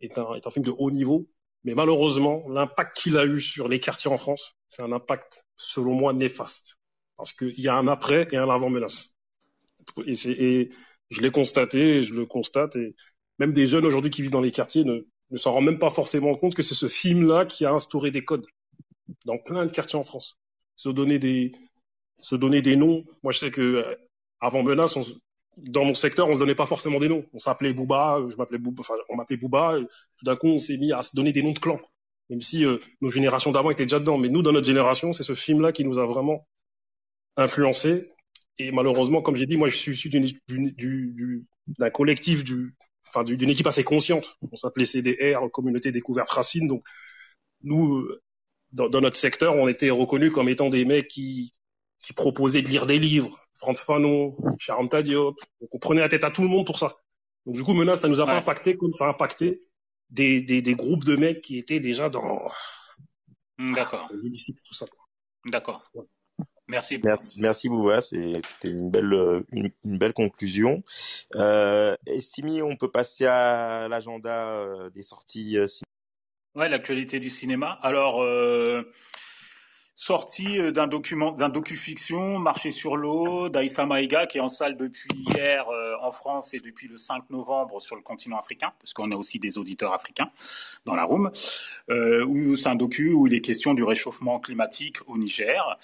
est, un, est un film de haut niveau, mais malheureusement, l'impact qu'il a eu sur les quartiers en France, c'est un impact, selon moi, néfaste. Parce qu'il y a un après et un avant menace. Et je l'ai constaté, je le constate, et même des jeunes aujourd'hui qui vivent dans les quartiers ne, ne s'en rendent même pas forcément compte que c'est ce film-là qui a instauré des codes dans plein de quartiers en France. Se donner des, se donner des noms. Moi, je sais que euh, avant menace, dans mon secteur, on se donnait pas forcément des noms. On s'appelait Bouba, je m'appelais Bouba, enfin, on m'appelait Bouba. Et tout d'un coup, on s'est mis à se donner des noms de clans. Même si euh, nos générations d'avant étaient déjà dedans. Mais nous, dans notre génération, c'est ce film-là qui nous a vraiment influencé. Et malheureusement, comme j'ai dit, moi, je suis issu d'un collectif, du, enfin, d'une équipe assez consciente. On s'appelait CDR, Communauté Découverte Racine. Donc, nous, dans, dans notre secteur, on était reconnus comme étant des mecs qui, qui proposaient de lire des livres, Franz Fanon, Charanta Diop. Donc on prenait la tête à tout le monde pour ça. Donc du coup, menace, ça nous a pas impacté comme ça a impacté des, des, des, groupes de mecs qui étaient déjà dans. D'accord. tout ça. D'accord. Merci. Merci, merci Bouba, c'était une belle, une, belle conclusion. Euh, Simi, on peut passer à l'agenda euh, des sorties. Euh, ouais, l'actualité du cinéma. Alors, euh, sortie euh, d'un document, d'un docu-fiction, Marché sur l'eau, d'Aïssa Maïga, qui est en salle depuis hier euh, en France et depuis le 5 novembre sur le continent africain, parce qu'on a aussi des auditeurs africains dans la room, euh, où c'est un docu où il est question du réchauffement climatique au Niger.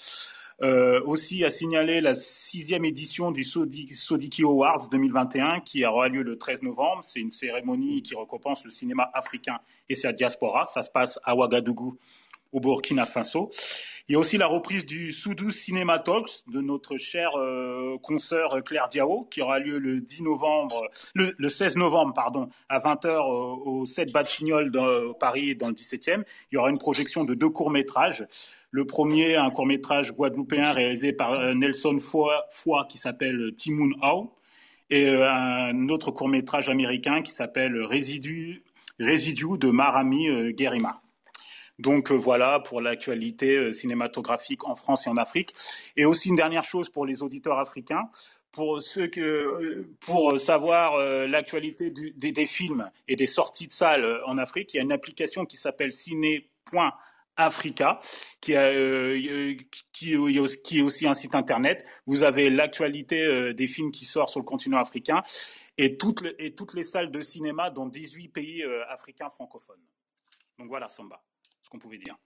Euh, aussi à signaler la sixième édition du Sodiki Awards 2021 qui aura lieu le 13 novembre. C'est une cérémonie qui récompense le cinéma africain et sa diaspora. Ça se passe à Ouagadougou au Burkina Faso. Il y a aussi la reprise du Soudou Talks de notre chère euh, consoeur Claire Diao qui aura lieu le 10 novembre, le, 16 novembre pardon, à 20h au, 7 Batignolles dans Paris dans le 17e. Il y aura une projection de deux courts-métrages. Le premier, un court-métrage guadeloupéen réalisé par euh, Nelson Foy, qui s'appelle Timoun Hao et euh, un autre court-métrage américain qui s'appelle Résidu, Résidu de Marami Guerima. Donc euh, voilà pour l'actualité euh, cinématographique en France et en Afrique. Et aussi une dernière chose pour les auditeurs africains pour ceux que, euh, pour savoir l'actualité des, films et des sorties de salles en Afrique, il y a une application qui s'appelle ciné.africa qui, a, qui, est aussi un site internet. Vous avez l'actualité des films qui sortent sur le continent africain et toutes, et toutes les salles de cinéma dans 18 pays africains francophones. Donc voilà, Samba dire.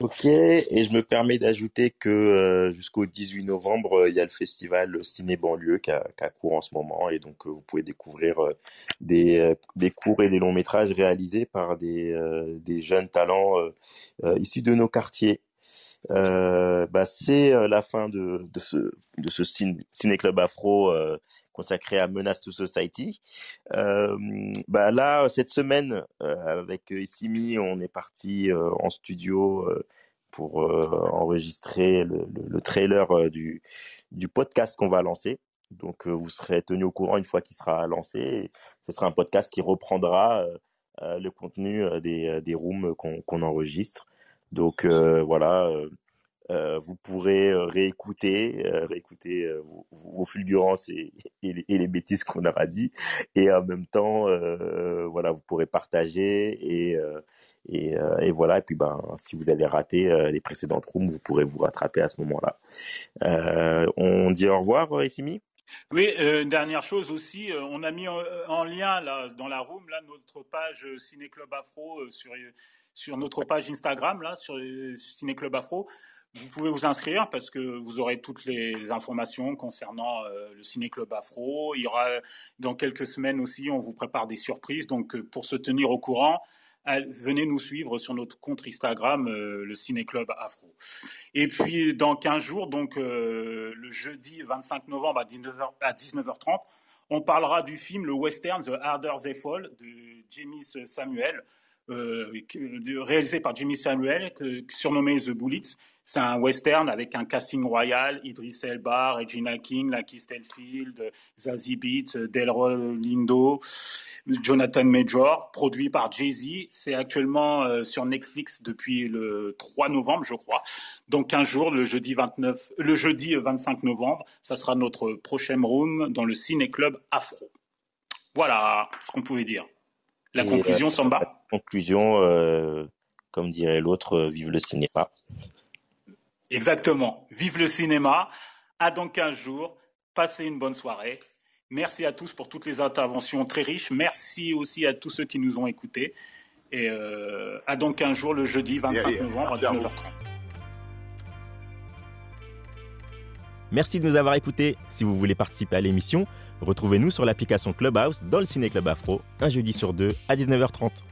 Ok, et je me permets d'ajouter que euh, jusqu'au 18 novembre, euh, il y a le festival Ciné Banlieue qui a, cours en ce moment, et donc euh, vous pouvez découvrir des, courts et des longs métrages réalisés par des jeunes talents issus de nos quartiers. Bah, c'est la fin de, de ce, de ce ciné, club afro consacré à Menace to Society. Euh, bah là, cette semaine, euh, avec Issimi, on est parti euh, en studio pour enregistrer le, le, trailer du, du podcast qu'on va lancer. Donc, vous serez tenu au courant une fois qu'il sera lancé. ce sera un podcast qui reprendra le contenu des, des rooms qu'on enregistre. Donc, voilà euh, vous pourrez euh, réécouter, euh, réécouter vos, fulgurances et, les, bêtises qu'on aura dit, et en même temps, voilà, vous pourrez partager et voilà. Et puis ben, si vous avez raté les précédentes rooms, vous pourrez vous rattraper à ce moment-là. on dit au revoir, Essimi. Oui, une dernière chose aussi, on a mis en, lien dans la room là notre page Ciné Club Afro sur sur notre page Instagram là sur Ciné Club Afro. Vous pouvez vous inscrire parce que vous aurez toutes les informations concernant euh, le Ciné Club Afro. Il y aura dans quelques semaines aussi, on vous prépare des surprises. Donc, euh, pour se tenir au courant, venez nous suivre sur notre compte Instagram, euh, le Ciné Club Afro. Et puis, dans 15 jours, donc le jeudi 25 novembre à 19h, à 19h30, on parlera du film, le western The Harder They Fall de James Samuel euh, réalisé par Jimmy Samuel, surnommé The Bullets. C'est un western avec un casting royal, Idris Elba, Regina King, Lucky Stellfield, Zazie Beetz, Delroy Lindo, Jonathan Major, produit par Jay-Z. C'est actuellement euh, sur Netflix depuis le 3 novembre, je crois. Donc un jour, le jeudi 29, le jeudi 25 novembre, ça sera notre prochain room dans le Ciné Club Afro. Voilà ce qu'on pouvait dire. La conclusion, euh, Samba? Conclusion, euh, comme dirait l'autre, euh, vive le cinéma. Exactement. Vive le cinéma. À dans 15 jours. Passez une bonne soirée. Merci à tous pour toutes les interventions très riches. Merci aussi à tous ceux qui nous ont écoutés. Et à donc 15 jours, le jeudi 25 novembre à 19h30. Merci de nous avoir écoutés. Si vous voulez participer à l'émission, retrouvez-nous sur l'application Clubhouse dans le Ciné Club Afro, un jeudi sur deux à 19h30.